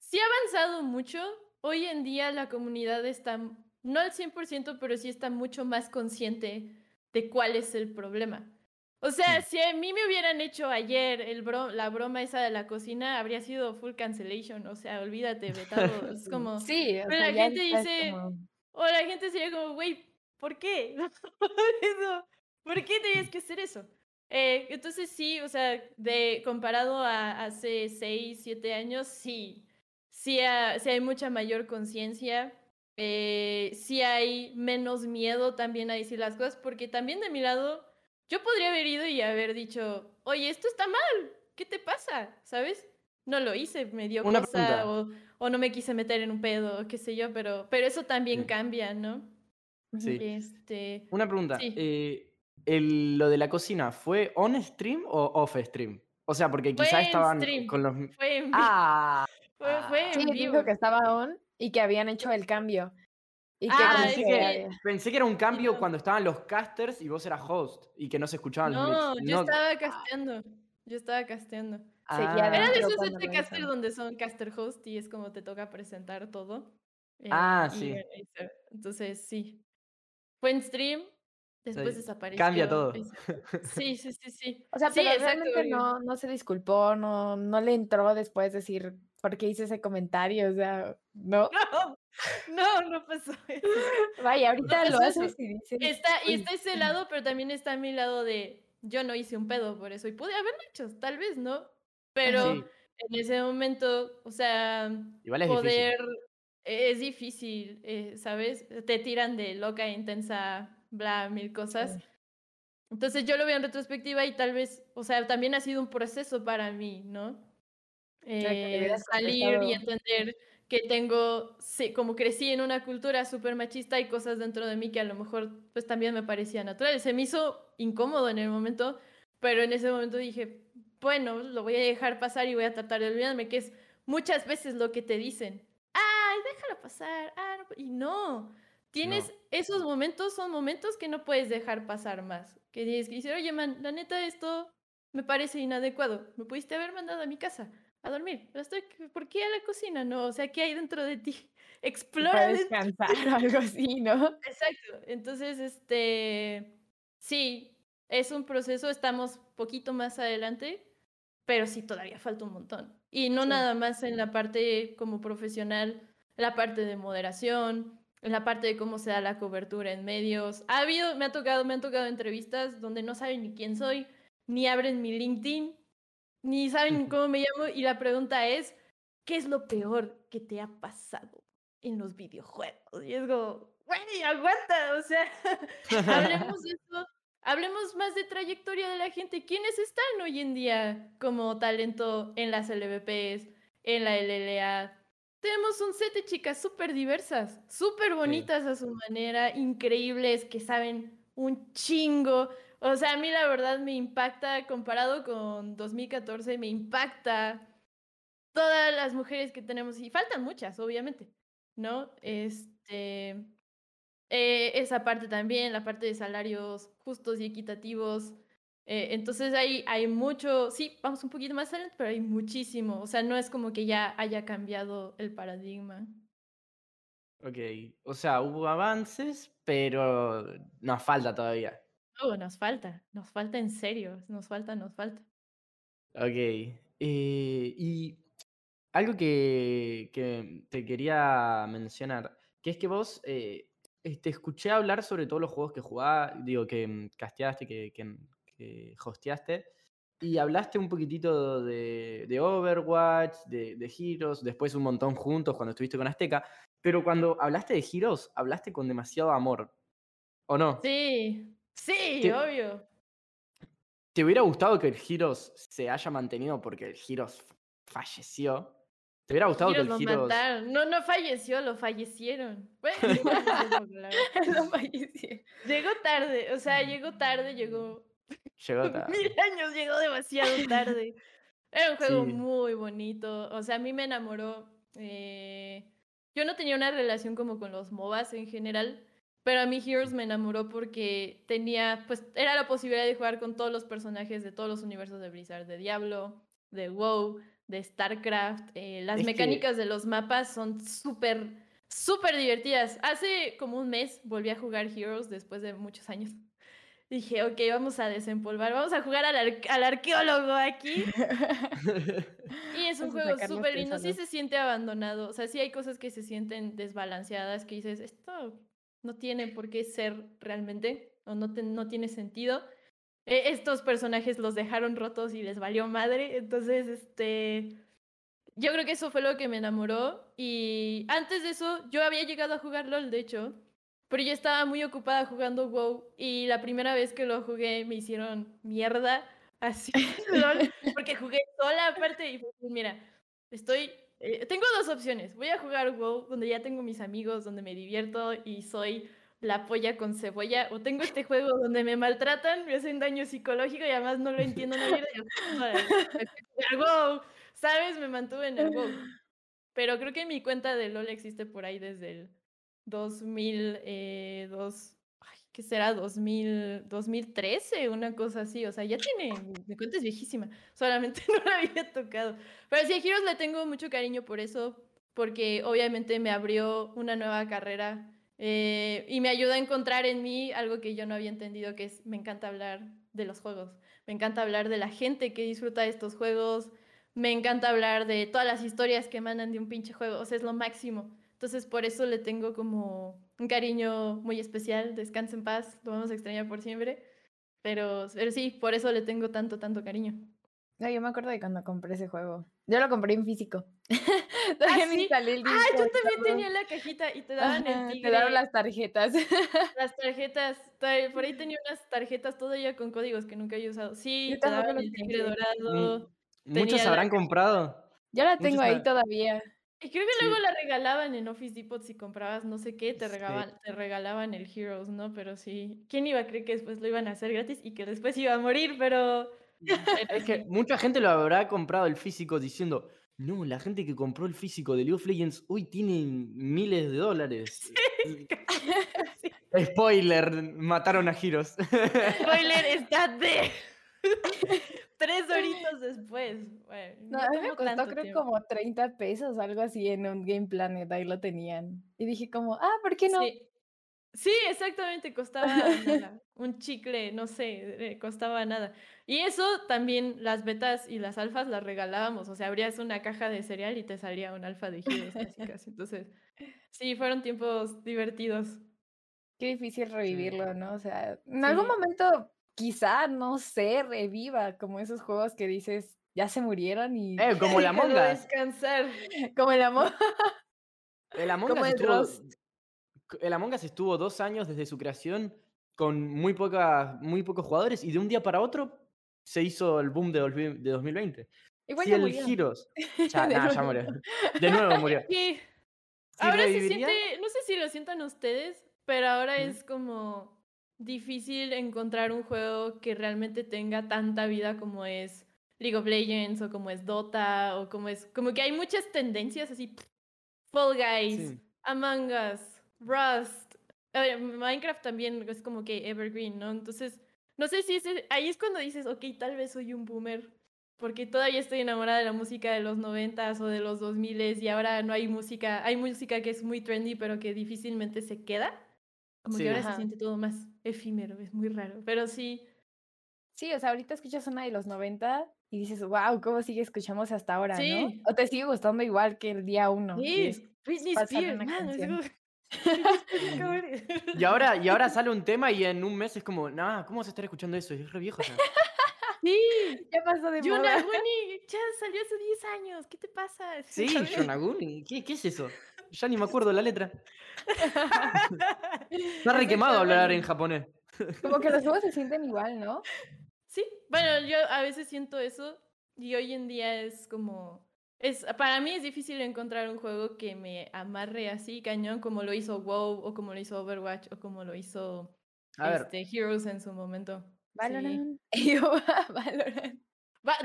Sí ha avanzado mucho. Hoy en día la comunidad está, no al 100%, pero sí está mucho más consciente de cuál es el problema. O sea, si a mí me hubieran hecho ayer el bro- la broma esa de la cocina, habría sido full cancellation. O sea, olvídate, vetado. Es como... Sí, o Pero sea, la gente dice- como- O la gente sería como, güey, ¿por qué? Eso, ¿Por qué tenías que hacer eso? Eh, entonces sí, o sea, de comparado a hace 6, 7 años, sí. Sí, ha- sí hay mucha mayor conciencia. eh, sí hay menos miedo también a decir las cosas, porque también de mi lado, yo podría haber ido y haber dicho, oye, esto está mal, ¿qué te pasa? ¿Sabes? No lo hice, me dio Una cosa, o, o no me quise meter en un pedo, qué sé yo, pero, pero eso también Sí. cambia, ¿no? Sí. Este, Una pregunta. Sí. eh, el- ¿Lo de la cocina fue on stream o off stream? O sea, porque quizás estaban stream. con los... fue en vivo. ¡Ah! fue, fue Sí, en dijo vivo. que estaba on y que habían hecho el cambio. Y que Ah, pensé, que pensé que era un cambio no. cuando estaban los casters y vos eras host y que no se escuchaban los No, mix. yo estaba casteando. Yo estaba casteando. Ah. Era de esos lo caster donde son caster host y es como te toca presentar todo. eh, Ah, y sí. eso. Entonces, sí. Fue en stream, después Sí, desapareció. Cambia todo. Sí, sí, sí, sí. O sea, Sí, pero exacto, realmente no, no se disculpó, no, no le entró después decir por qué hice ese comentario, o sea, no. No, no, no pasó eso. Vaya, ahorita lo haces y dices. Está, y "Uy, está ese lado, pero también está a mi lado de yo no hice un pedo por eso y pude haberlo hecho, tal vez, ¿no? Pero Sí, en ese momento, o sea, igual es difícil. poder es difícil, eh, ¿sabes? Te tiran de loca, intensa, bla, mil cosas. Sí. Entonces yo lo veo en retrospectiva y tal vez, o sea, también ha sido un proceso para mí, ¿no? Eh, salir y entender que tengo, sí, como crecí en una cultura súper machista, hay cosas dentro de mí que a lo mejor pues también me parecían naturales. Se me hizo incómodo en el momento, pero en ese momento dije, bueno, lo voy a dejar pasar y voy a tratar de olvidarme, que es muchas veces lo que te dicen. Ay, déjalo pasar. Ah, no", y no, tienes No. esos momentos, son momentos que no puedes dejar pasar más. Que tienes que decir, oye, man, la neta, esto me parece inadecuado. Me pudiste haber mandado a mi casa a dormir. Pero estoy, ¿por qué a la cocina? No, o sea, ¿qué hay dentro de ti? Explora Para descansar o algo así, ¿no? Exacto. Entonces, este, sí, es un proceso, estamos poquito más adelante, pero sí todavía falta un montón. Y no Sí. nada más en la parte como profesional, la parte de moderación, en la parte de cómo se da la cobertura en medios. Ha habido, me ha tocado, me han tocado entrevistas donde no saben ni quién soy, ni abren mi LinkedIn, ni saben cómo me llamo. Y la pregunta es, ¿qué es lo peor que te ha pasado en los videojuegos? Y es como, güey, aguanta, o sea, hablemos de eso, hablemos más de trayectoria de la gente. ¿Quiénes están hoy en día como talento en las LVPs, en la LLA? Tenemos un set de chicas súper diversas, súper bonitas a su manera, increíbles, que saben un chingo. O sea, a mí la verdad me impacta, comparado con 2014, me impacta todas las mujeres que tenemos, y faltan muchas, obviamente, ¿no? Este, eh, esa parte también, la parte de salarios justos y equitativos. eh, entonces hay, hay mucho, sí, vamos un poquito más adelante, pero hay muchísimo. O sea, no es como que ya haya cambiado el paradigma. Ok, o sea, hubo avances, pero nos falta todavía. Oh, nos falta, nos falta en serio, nos falta, nos falta. Ok, eh, y algo que, que te quería mencionar, que es que vos eh, te escuché hablar sobre todos los juegos que jugás, digo, que mm, casteaste, que, que, mm, que hosteaste, y hablaste un poquitito de, de Overwatch, de, de Heroes, después un montón juntos cuando estuviste con Azteca, pero cuando hablaste de Heroes, hablaste con demasiado amor, ¿o no? Sí, sí, Te- obvio. ¿Te hubiera gustado que el Heroes se haya mantenido porque el f- falleció? ¿Te hubiera gustado que lo el mataron. No, no falleció, lo fallecieron. Bueno. No falleció. Llegó tarde, o sea, llegó tarde, llegó Llegó tarde. mil años, llegó demasiado tarde. Era un juego Sí. muy bonito, o sea, a mí me enamoró. eh, Yo no tenía una relación como con los MOBAs en general, pero a mí Heroes me enamoró porque tenía, pues, era la posibilidad de jugar con todos los personajes de todos los universos de Blizzard, de Diablo, de WoW, de StarCraft. eh, las Es que- mecánicas de los mapas son súper, súper divertidas. Hace como un mes volví a jugar Heroes después de muchos años. Dije, ok, vamos a desempolvar, vamos a jugar al, ar- al arqueólogo aquí. Y es un Vamos a juego súper lindo. Sí se siente abandonado. O sea, sí hay cosas que se sienten desbalanceadas que dices, esto no tiene por qué ser realmente, o no, te- no tiene sentido. E- estos personajes los dejaron rotos y les valió madre. Entonces, este. Yo creo que eso fue lo que me enamoró. Y antes de eso, yo había llegado a jugar LOL, de hecho. Pero yo estaba muy ocupada jugando WoW. Y la primera vez que lo jugué me hicieron mierda. Así. Porque jugué sola aparte. Y mira, estoy. Eh, tengo dos opciones. Voy a jugar WoW, donde ya tengo mis amigos, donde me divierto y soy la polla con cebolla. O tengo este juego donde me maltratan, me hacen daño psicológico y además no lo entiendo una mierda. y yo, "Órale, me fui a jugar WoW, ¿sabes? Me mantuve en el WoW. Pero creo que mi cuenta de LOL existe por ahí desde el 2002. Que será 2000, 2013, una cosa así. O sea, ya tiene, me cuenta es viejísima. Solamente no la había tocado. Pero sí, a Heroes le tengo mucho cariño por eso, porque obviamente me abrió una nueva carrera eh, y me ayuda a encontrar en mí algo que yo no había entendido, que es, me encanta hablar de los juegos. Me encanta hablar de la gente que disfruta de estos juegos. Me encanta hablar de todas las historias que emanan de un pinche juego. O sea, es lo máximo. Entonces, por eso le tengo como un cariño muy especial. Descansa en paz, lo vamos a extrañar por siempre. Pero, pero sí, por eso le tengo tanto, tanto cariño. No, yo me acuerdo de cuando compré ese juego. Yo lo compré en físico. ah, sí. ah, yo también tenía la cajita y te daban el tigre. Te daban las tarjetas. Las tarjetas. Por ahí tenía unas tarjetas todavía con códigos que nunca he usado. Sí, te daban el tigre dorado. Muchos habrán comprado. Yo la tengo ahí todavía. Y creo que luego la regalaban en Office Depot si comprabas no sé qué, te regalaban, te regalaban el Heroes, ¿no? Pero sí, ¿quién iba a creer que después lo iban a hacer gratis y que después iba a morir? Pero... Es que mucha gente lo habrá comprado el físico diciendo, no, la gente que compró el físico de League of Legends hoy tiene miles de dólares. Spoiler, mataron a Heroes. Spoiler, está de... Tres horitos después. no, a mí me costó creo como 30 pesos, algo así en un Game Planet, ahí lo tenían. Y dije como, ah, ¿por qué no? Sí, exactamente, costaba un chicle, no sé, eh, costaba nada. Y eso también las betas y las alfas las regalábamos, o sea, abrías una caja de cereal y te salía un alfa de giros casi casi. Entonces, sí, fueron tiempos divertidos. Qué difícil revivirlo, ¿no? O sea, en algún momento quizá, no sé, reviva como esos juegos que dices, ya se murieron y... Eh, como la Among descansar. Como el Among El Among Us estuvo... El Among Us estuvo dos años desde su creación con muy, poca, muy pocos jugadores y de un día para otro se hizo el boom de, 2020. Igual ya el Giros. Ya, ya murió. De nuevo murió. ahora se siente, no sé si lo sientan ustedes, pero ahora es como difícil encontrar un juego que realmente tenga tanta vida como es League of Legends o como es Dota o como es como que hay muchas tendencias así Fall Guys, Among Us, Rust, Minecraft también es como que evergreen, ¿no? Entonces, no sé si ese, ahí es cuando dices, ok, tal vez soy un boomer porque todavía estoy enamorada de la música de los noventas o de los dos miles y ahora no hay música, hay música que es muy trendy pero que difícilmente se queda. Como que ahora se siente todo más efímero, es muy raro, pero sí. Sí, o sea, ahorita escuchas una de los 90 y dices, wow, ¿cómo sigue escuchamos hasta ahora, no? O te sigue gustando igual que el día uno. Sí, Britney Spears, y ahora, y ahora sale un tema y en un mes es como, nah, ¿cómo se estar escuchando eso? Es re viejo ya. Sí, ya pasó de moda. Yonaguni, ya salió hace 10 años, ¿qué te pasa? Sí, Yonaguni, ¿Qué, ¿qué es eso? Ya ni me acuerdo la letra. Está re quemado hablar en japonés. Como que los juegos se sienten igual, ¿no? Sí, bueno, yo a veces siento eso y hoy en día es como... Es, para mí es difícil encontrar un juego que me amarre así cañón como lo hizo WoW o como lo hizo Overwatch o como lo hizo este, Heroes en su momento. Valorant. Valorant.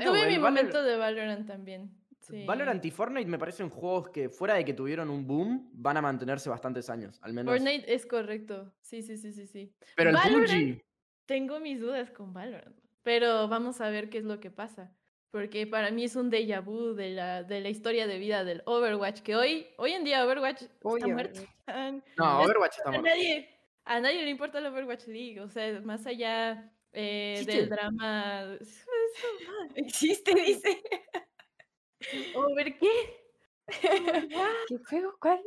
tuve mi momento de Valorant también. Valorant y Fortnite me parecen juegos que, fuera de que tuvieron un boom, van a mantenerse bastantes años, al menos. Fortnite es correcto. Sí, sí, sí, sí, sí. Pero el Valorant, Tengo mis dudas con Valorant. Pero vamos a ver qué es lo que pasa. Porque para mí es un déjà vu de la, de la historia de vida del Overwatch, que hoy, hoy en día Overwatch está muerto. No, Overwatch está muerto. A nadie, a nadie le importa el Overwatch League. O sea, más allá eh, del drama. Existe, dice. ¿O ver qué? ¿Qué juego? ¿Cuál?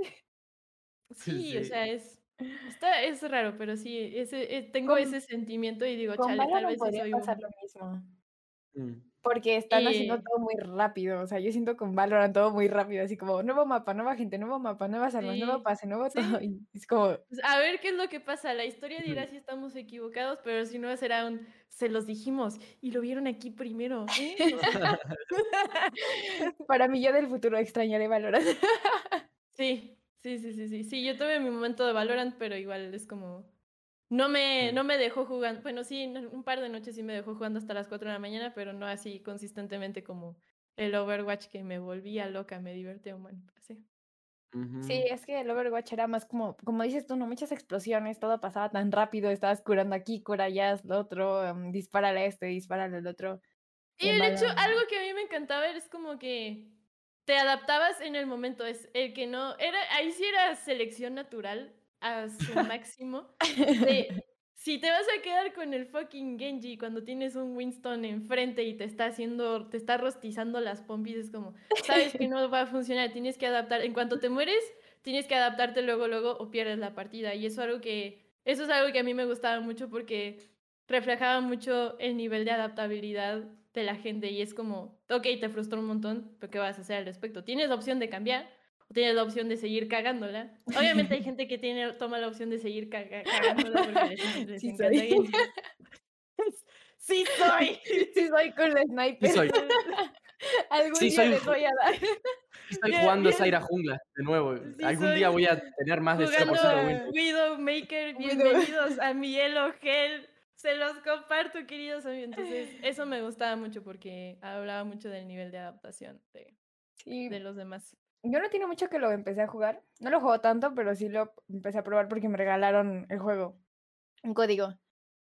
Sí, o sea, es, está, es raro, pero sí, ese, eh, tengo ese sentimiento y digo, chale, tal vez soy pasar lo mismo. Mm. Porque están haciendo todo muy rápido. O sea, yo siento con Valorant todo muy rápido. Así como, nuevo mapa, nueva gente, nuevo mapa, nuevas armas, nuevo pase, nuevo todo. Y es como... Pues, a ver qué es lo que pasa. La historia dirá si estamos equivocados, pero si no, será un... Se los dijimos y lo vieron aquí primero. ¿eh? Para mí, yo del futuro extrañaré Valorant. sí, sí, sí, sí, sí. Sí, yo tuve mi momento de Valorant, pero igual es como no me, no me dejó jugando, bueno, sí, un par de noches sí me dejó jugando hasta las 4 de la mañana, pero no así consistentemente como el Overwatch que me volvía loca, me divertía un buen, sí. Sí, es que el Overwatch era más como, como dices tú, no muchas explosiones, todo pasaba tan rápido, estabas curando aquí, cura allá, lo otro, em, dispárale a este, dispárale al otro. Y el hecho, algo que a mí me encantaba era es como que te adaptabas en el momento. Es el que no. Era, ahí sí era selección natural a su máximo. De si te vas a quedar con el fucking Genji cuando tienes un Winston enfrente y te está haciendo, te está rostizando las pompis, es como, sabes que no va a funcionar, tienes que adaptar. En cuanto te mueres, tienes que adaptarte luego, luego o pierdes la partida. Y eso algo que, eso es algo que a mí me gustaba mucho porque reflejaba mucho el nivel de adaptabilidad de la gente y es como, ok, te frustró un montón, pero ¿qué vas a hacer al respecto? ¿Tienes la opción de cambiar o tienes la opción de seguir cagándola? Obviamente hay gente que tiene, toma la opción de seguir caga- cagándola porque les, les Sí encanta soy. ¡Sí soy! Sí, soy con la sniper. Sí soy. Algún Sí, día soy les voy a dar. Estoy Bien, jugando bien. Zaira Jungla de nuevo. Sí, Algún día voy a tener más de 0% Jugando de win. Widowmaker, Widow. bienvenidos a mi Elo Gel. Se los comparto, queridos amigos. Entonces, eso me gustaba mucho porque hablaba mucho del nivel de adaptación de, Sí, de los demás. Yo no tiene mucho que lo empecé a jugar. No lo juego tanto, pero sí lo empecé a probar porque me regalaron el juego. Un código.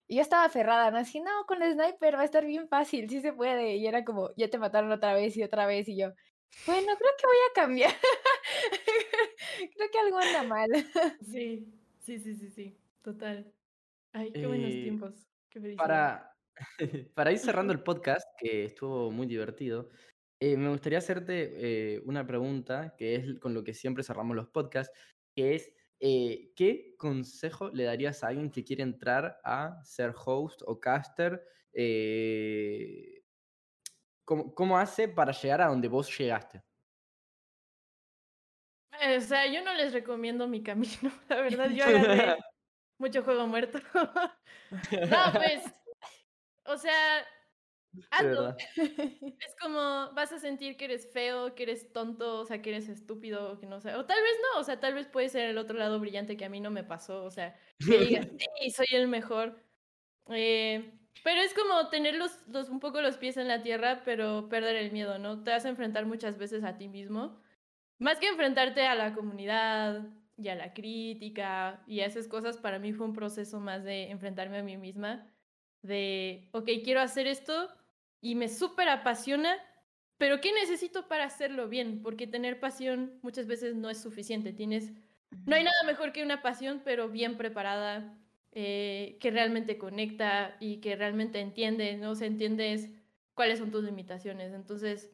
Y yo estaba aferrada, ¿no? Así, no, con el sniper va a estar bien fácil, sí se puede. Y era como, ya te mataron otra vez y otra vez. Y yo, bueno, creo que voy a cambiar. creo que algo anda mal. Sí, sí, sí, sí, sí. Total. Ay, qué buenos Eh, tiempos. Qué felicidad. Para, para ir cerrando el podcast, que estuvo muy divertido, eh, me gustaría hacerte eh, una pregunta, que es con lo que siempre cerramos los podcasts, que es, eh, ¿qué consejo le darías a alguien que quiere entrar a ser host o caster? ¿cómo, cómo hace para llegar a donde vos llegaste? O sea, yo no les recomiendo mi camino, la verdad. Yo agarré mucho juego muerto. no, pues. O sea, hazlo. Es como vas a sentir que eres feo, que eres tonto, o sea, que eres estúpido, que no sé. O tal vez no, o sea, tal vez puede ser el otro lado brillante que a mí no me pasó. O sea, que digas, sí, soy el mejor. Eh, pero es como tener los, los- un poco los pies en la tierra, pero perder el miedo, ¿no? Te vas a enfrentar muchas veces a ti mismo. Más que enfrentarte a la comunidad y a la crítica y a esas cosas, para mí fue un proceso más de enfrentarme a mí misma, de, ok, quiero hacer esto y me súper apasiona, pero ¿qué necesito para hacerlo bien? Porque tener pasión muchas veces no es suficiente. Tienes, no hay nada mejor que una pasión, pero bien preparada, eh, que realmente conecta y que realmente entiende, ¿no? O sea, entiendes cuáles son tus limitaciones. Entonces,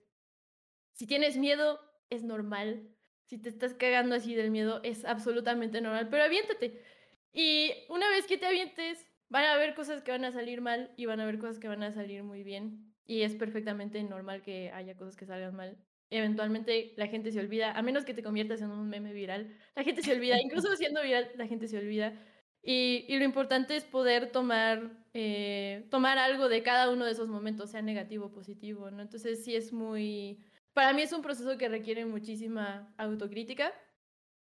si tienes miedo, es normal. Si te estás cagando así del miedo, es absolutamente normal. Pero aviéntate. Y una vez que te avientes, van a haber cosas que van a salir mal y van a haber cosas que van a salir muy bien. Y es perfectamente normal que haya cosas que salgan mal. Eventualmente la gente se olvida, a menos que te conviertas en un meme viral. La gente se olvida, incluso siendo viral, la gente se olvida. Y, y lo importante es poder tomar, eh, tomar algo de cada uno de esos momentos, sea negativo o positivo, ¿no? Entonces sí es muy... Para mí es un proceso que requiere muchísima autocrítica,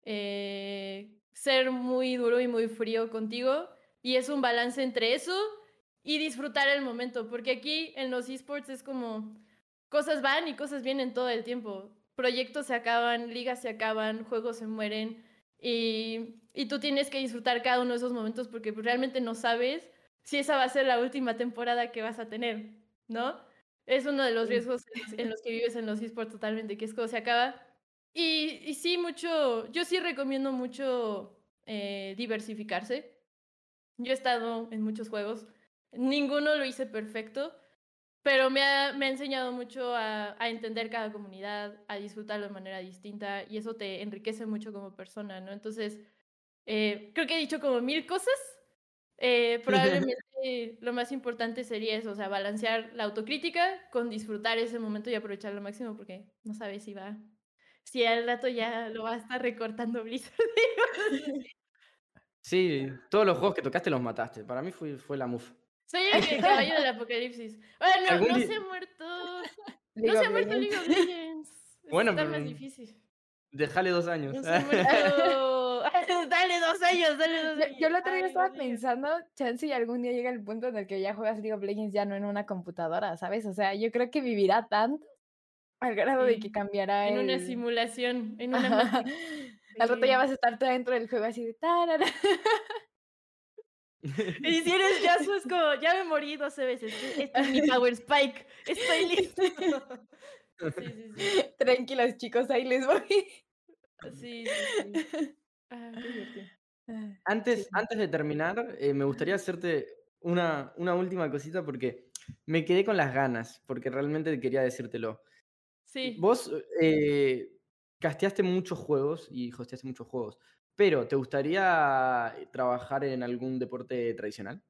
eh, ser muy duro y muy frío contigo, y es un balance entre eso y disfrutar el momento, porque aquí en los esports es como cosas van y cosas vienen todo el tiempo. Proyectos se acaban, ligas se acaban, juegos se mueren y, y tú tienes que disfrutar cada uno de esos momentos porque realmente no sabes si esa va a ser la última temporada que vas a tener, ¿no? Es uno de los riesgos en los, en los que vives en los esports totalmente, que es cuando se acaba. Y, y sí, mucho, yo sí recomiendo mucho eh, diversificarse. Yo he estado en muchos juegos, ninguno lo hice perfecto, pero me ha, me ha enseñado mucho a, a entender cada comunidad, a disfrutarlo de manera distinta y eso te enriquece mucho como persona, ¿no? Entonces, eh, creo que he dicho como mil cosas. eh, probablemente lo más importante sería eso, o sea, balancear la autocrítica con disfrutar ese momento y aprovecharlo al máximo porque no sabes si va, si al rato ya lo va a estar recortando Blizzard. Sí, todos los juegos que tocaste los mataste. Para mí fue, fue la mufa. Soy el que- caballo del apocalipsis. Bueno, no día- se ha muerto. No se ha muerto. League of Legends. Bueno, está pero- más difícil. Déjale dos años. No se ha muerto. dale dos años, dale dos Yo, años. yo el otro día estaba no pensando, chance y algún día llega el punto en el que ya juegas League of Legends ya no en una computadora, ¿sabes? O sea, yo creo que vivirá tanto Al grado de que cambiará En una simulación, en una. Al rato ya vas a estar toda dentro del juego así de... tarara. Y si eres Yasuo es como, ya me morí 12 veces. Este es mi Power Spike. Estoy listo. Sí, sí, sí. Tranquilos, chicos, ahí les voy. Sí, sí, sí. Ah, qué. Ah, Antes, Sí. antes de terminar, eh, me gustaría hacerte una, una última cosita porque me quedé con las ganas, porque realmente quería decírtelo. Sí. Vos eh, casteaste muchos juegos y hosteaste muchos juegos, pero ¿te gustaría trabajar en algún deporte tradicional?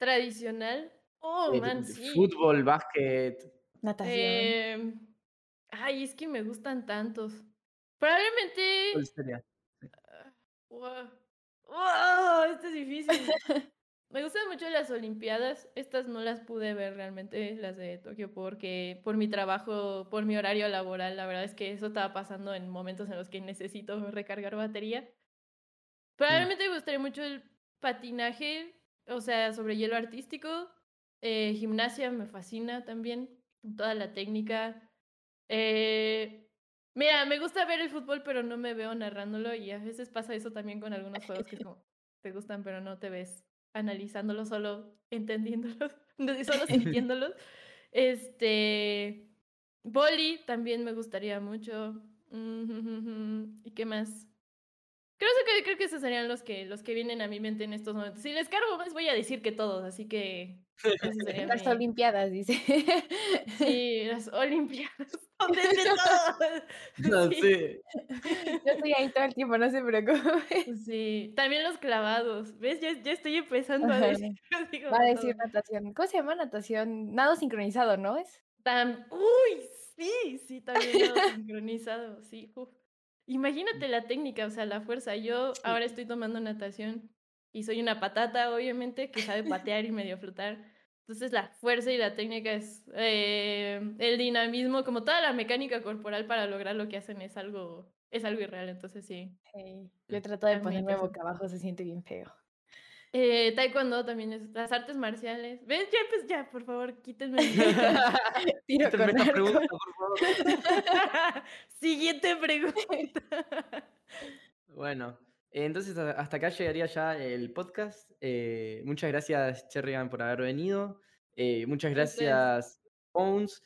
Tradicional. Oh, Eh, man, sí. Fútbol, básquet. Natación. Em, ay, es que me gustan tantos. Probablemente. ¿cuál sería? Wow. Wow, esto es difícil. Me gustan mucho las Olimpiadas. Estas no las pude ver realmente, las de Tokio, porque por mi trabajo, por mi horario laboral, la verdad es que eso estaba pasando en momentos en los que necesito recargar batería. Probablemente me gustaría mucho el patinaje, o sea, sobre hielo artístico. Eh, gimnasia me fascina también, toda la técnica. Eh, mira, me gusta ver el fútbol, pero no me veo narrándolo y a veces pasa eso también con algunos juegos que como, te gustan, pero no te ves analizándolo, solo entendiéndolos, no, solo sintiéndolos. Este, Boli también me gustaría mucho. ¿Y qué más? Creo que, creo que esos serían los que, los que vienen a mi mente en estos momentos. Si les cargo más, voy a decir que todos, así que. Las mi- Olimpiadas, dice. Sí, las Olimpiadas. Donde es de todo. No Sí. sé. Yo estoy ahí todo el tiempo, no se preocupe. Sí, también los clavados. ¿Ves? Ya, ya estoy empezando a decir. digo Va a de decir todo. natación. ¿Cómo se llama natación? Nado sincronizado, ¿no? Es. Uy, sí, sí, también nado sincronizado, sí. uf. Imagínate la técnica, o sea, la fuerza. Yo ahora estoy tomando natación y soy una patata, obviamente, que sabe patear y medio flotar. Entonces la fuerza y la técnica es eh, el dinamismo, como toda la mecánica corporal para lograr lo que hacen es algo, es algo irreal. Entonces sí. Sí, Yo trato de ponerme boca abajo, se siente bien feo. Eh, taekwondo también es las artes marciales. ¿Ves? Ya, pues ya, por favor, quítenme. el- Tiro con esta arco. pregunta, por favor. Siguiente pregunta. Bueno, entonces hasta acá llegaría ya el podcast. Eh, muchas gracias, Cherrigan, por haber venido. Eh, muchas gracias, Bones.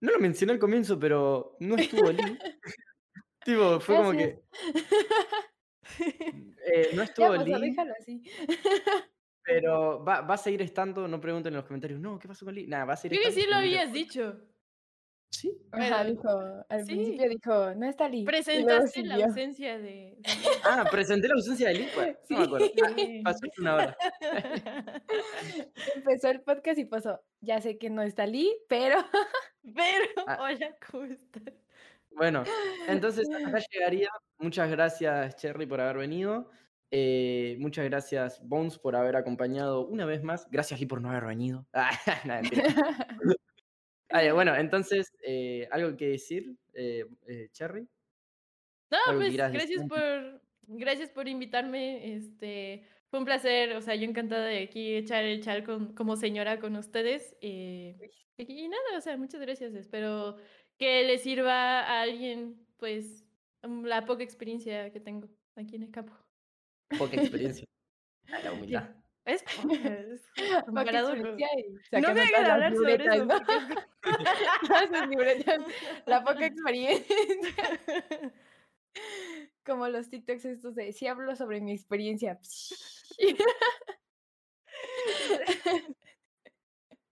No lo mencioné al comienzo, pero no estuvo tipo, fue como que. eh, no Ya estuvo pasó, Lee, déjalo así. pero va, va a seguir estando. No pregunten en los comentarios, no, ¿qué pasó con Lee? Nada, va a seguir Creo que estando. sí lo habías dicho. Sí. Ajá, dijo, al sí. principio dijo, no está Lee. Presentaste la ausencia de. Ah, presenté la ausencia de Lee. Bueno, no me acuerdo. Ah, Sí. pasó una hora. Empezó el podcast y pasó, ya sé que no está Lee, pero Pero, Ah. hola, ¿cómo estás? Bueno, entonces acá llegaría. Muchas gracias, Cherry, por haber venido. Eh, muchas gracias, Bones, por haber acompañado una vez más. Gracias, Lee, por no haber venido. Ah, nada. Ah, bueno, entonces, eh, ¿algo que decir, eh, Cherry? No, pues gracias decir. por, gracias por invitarme. Este, fue un placer, o sea, yo encantada de aquí echar el chal con, como señora con ustedes. y nada, o sea, muchas gracias. Espero que le sirva a alguien, pues, mm, la poca experiencia que tengo aquí en el campo. Poca experiencia. La humildad. Es poca, es y No me hagan hablar sobre eso. La poca experiencia. es- Como los TikToks estos de, sí hablo sobre mi experiencia.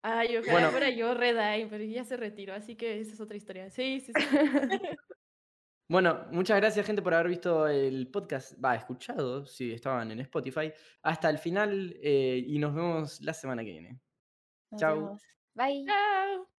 Ay, ojalá Bueno. fuera yo Red Eye, pero ya se retiró, así que esa es otra historia. Sí, sí, sí. Bueno, muchas gracias, gente, por haber visto el podcast. Va, escuchado, si estaban en Spotify, hasta el final. eh, y nos vemos la semana que viene. Vemos. Bye. Chao.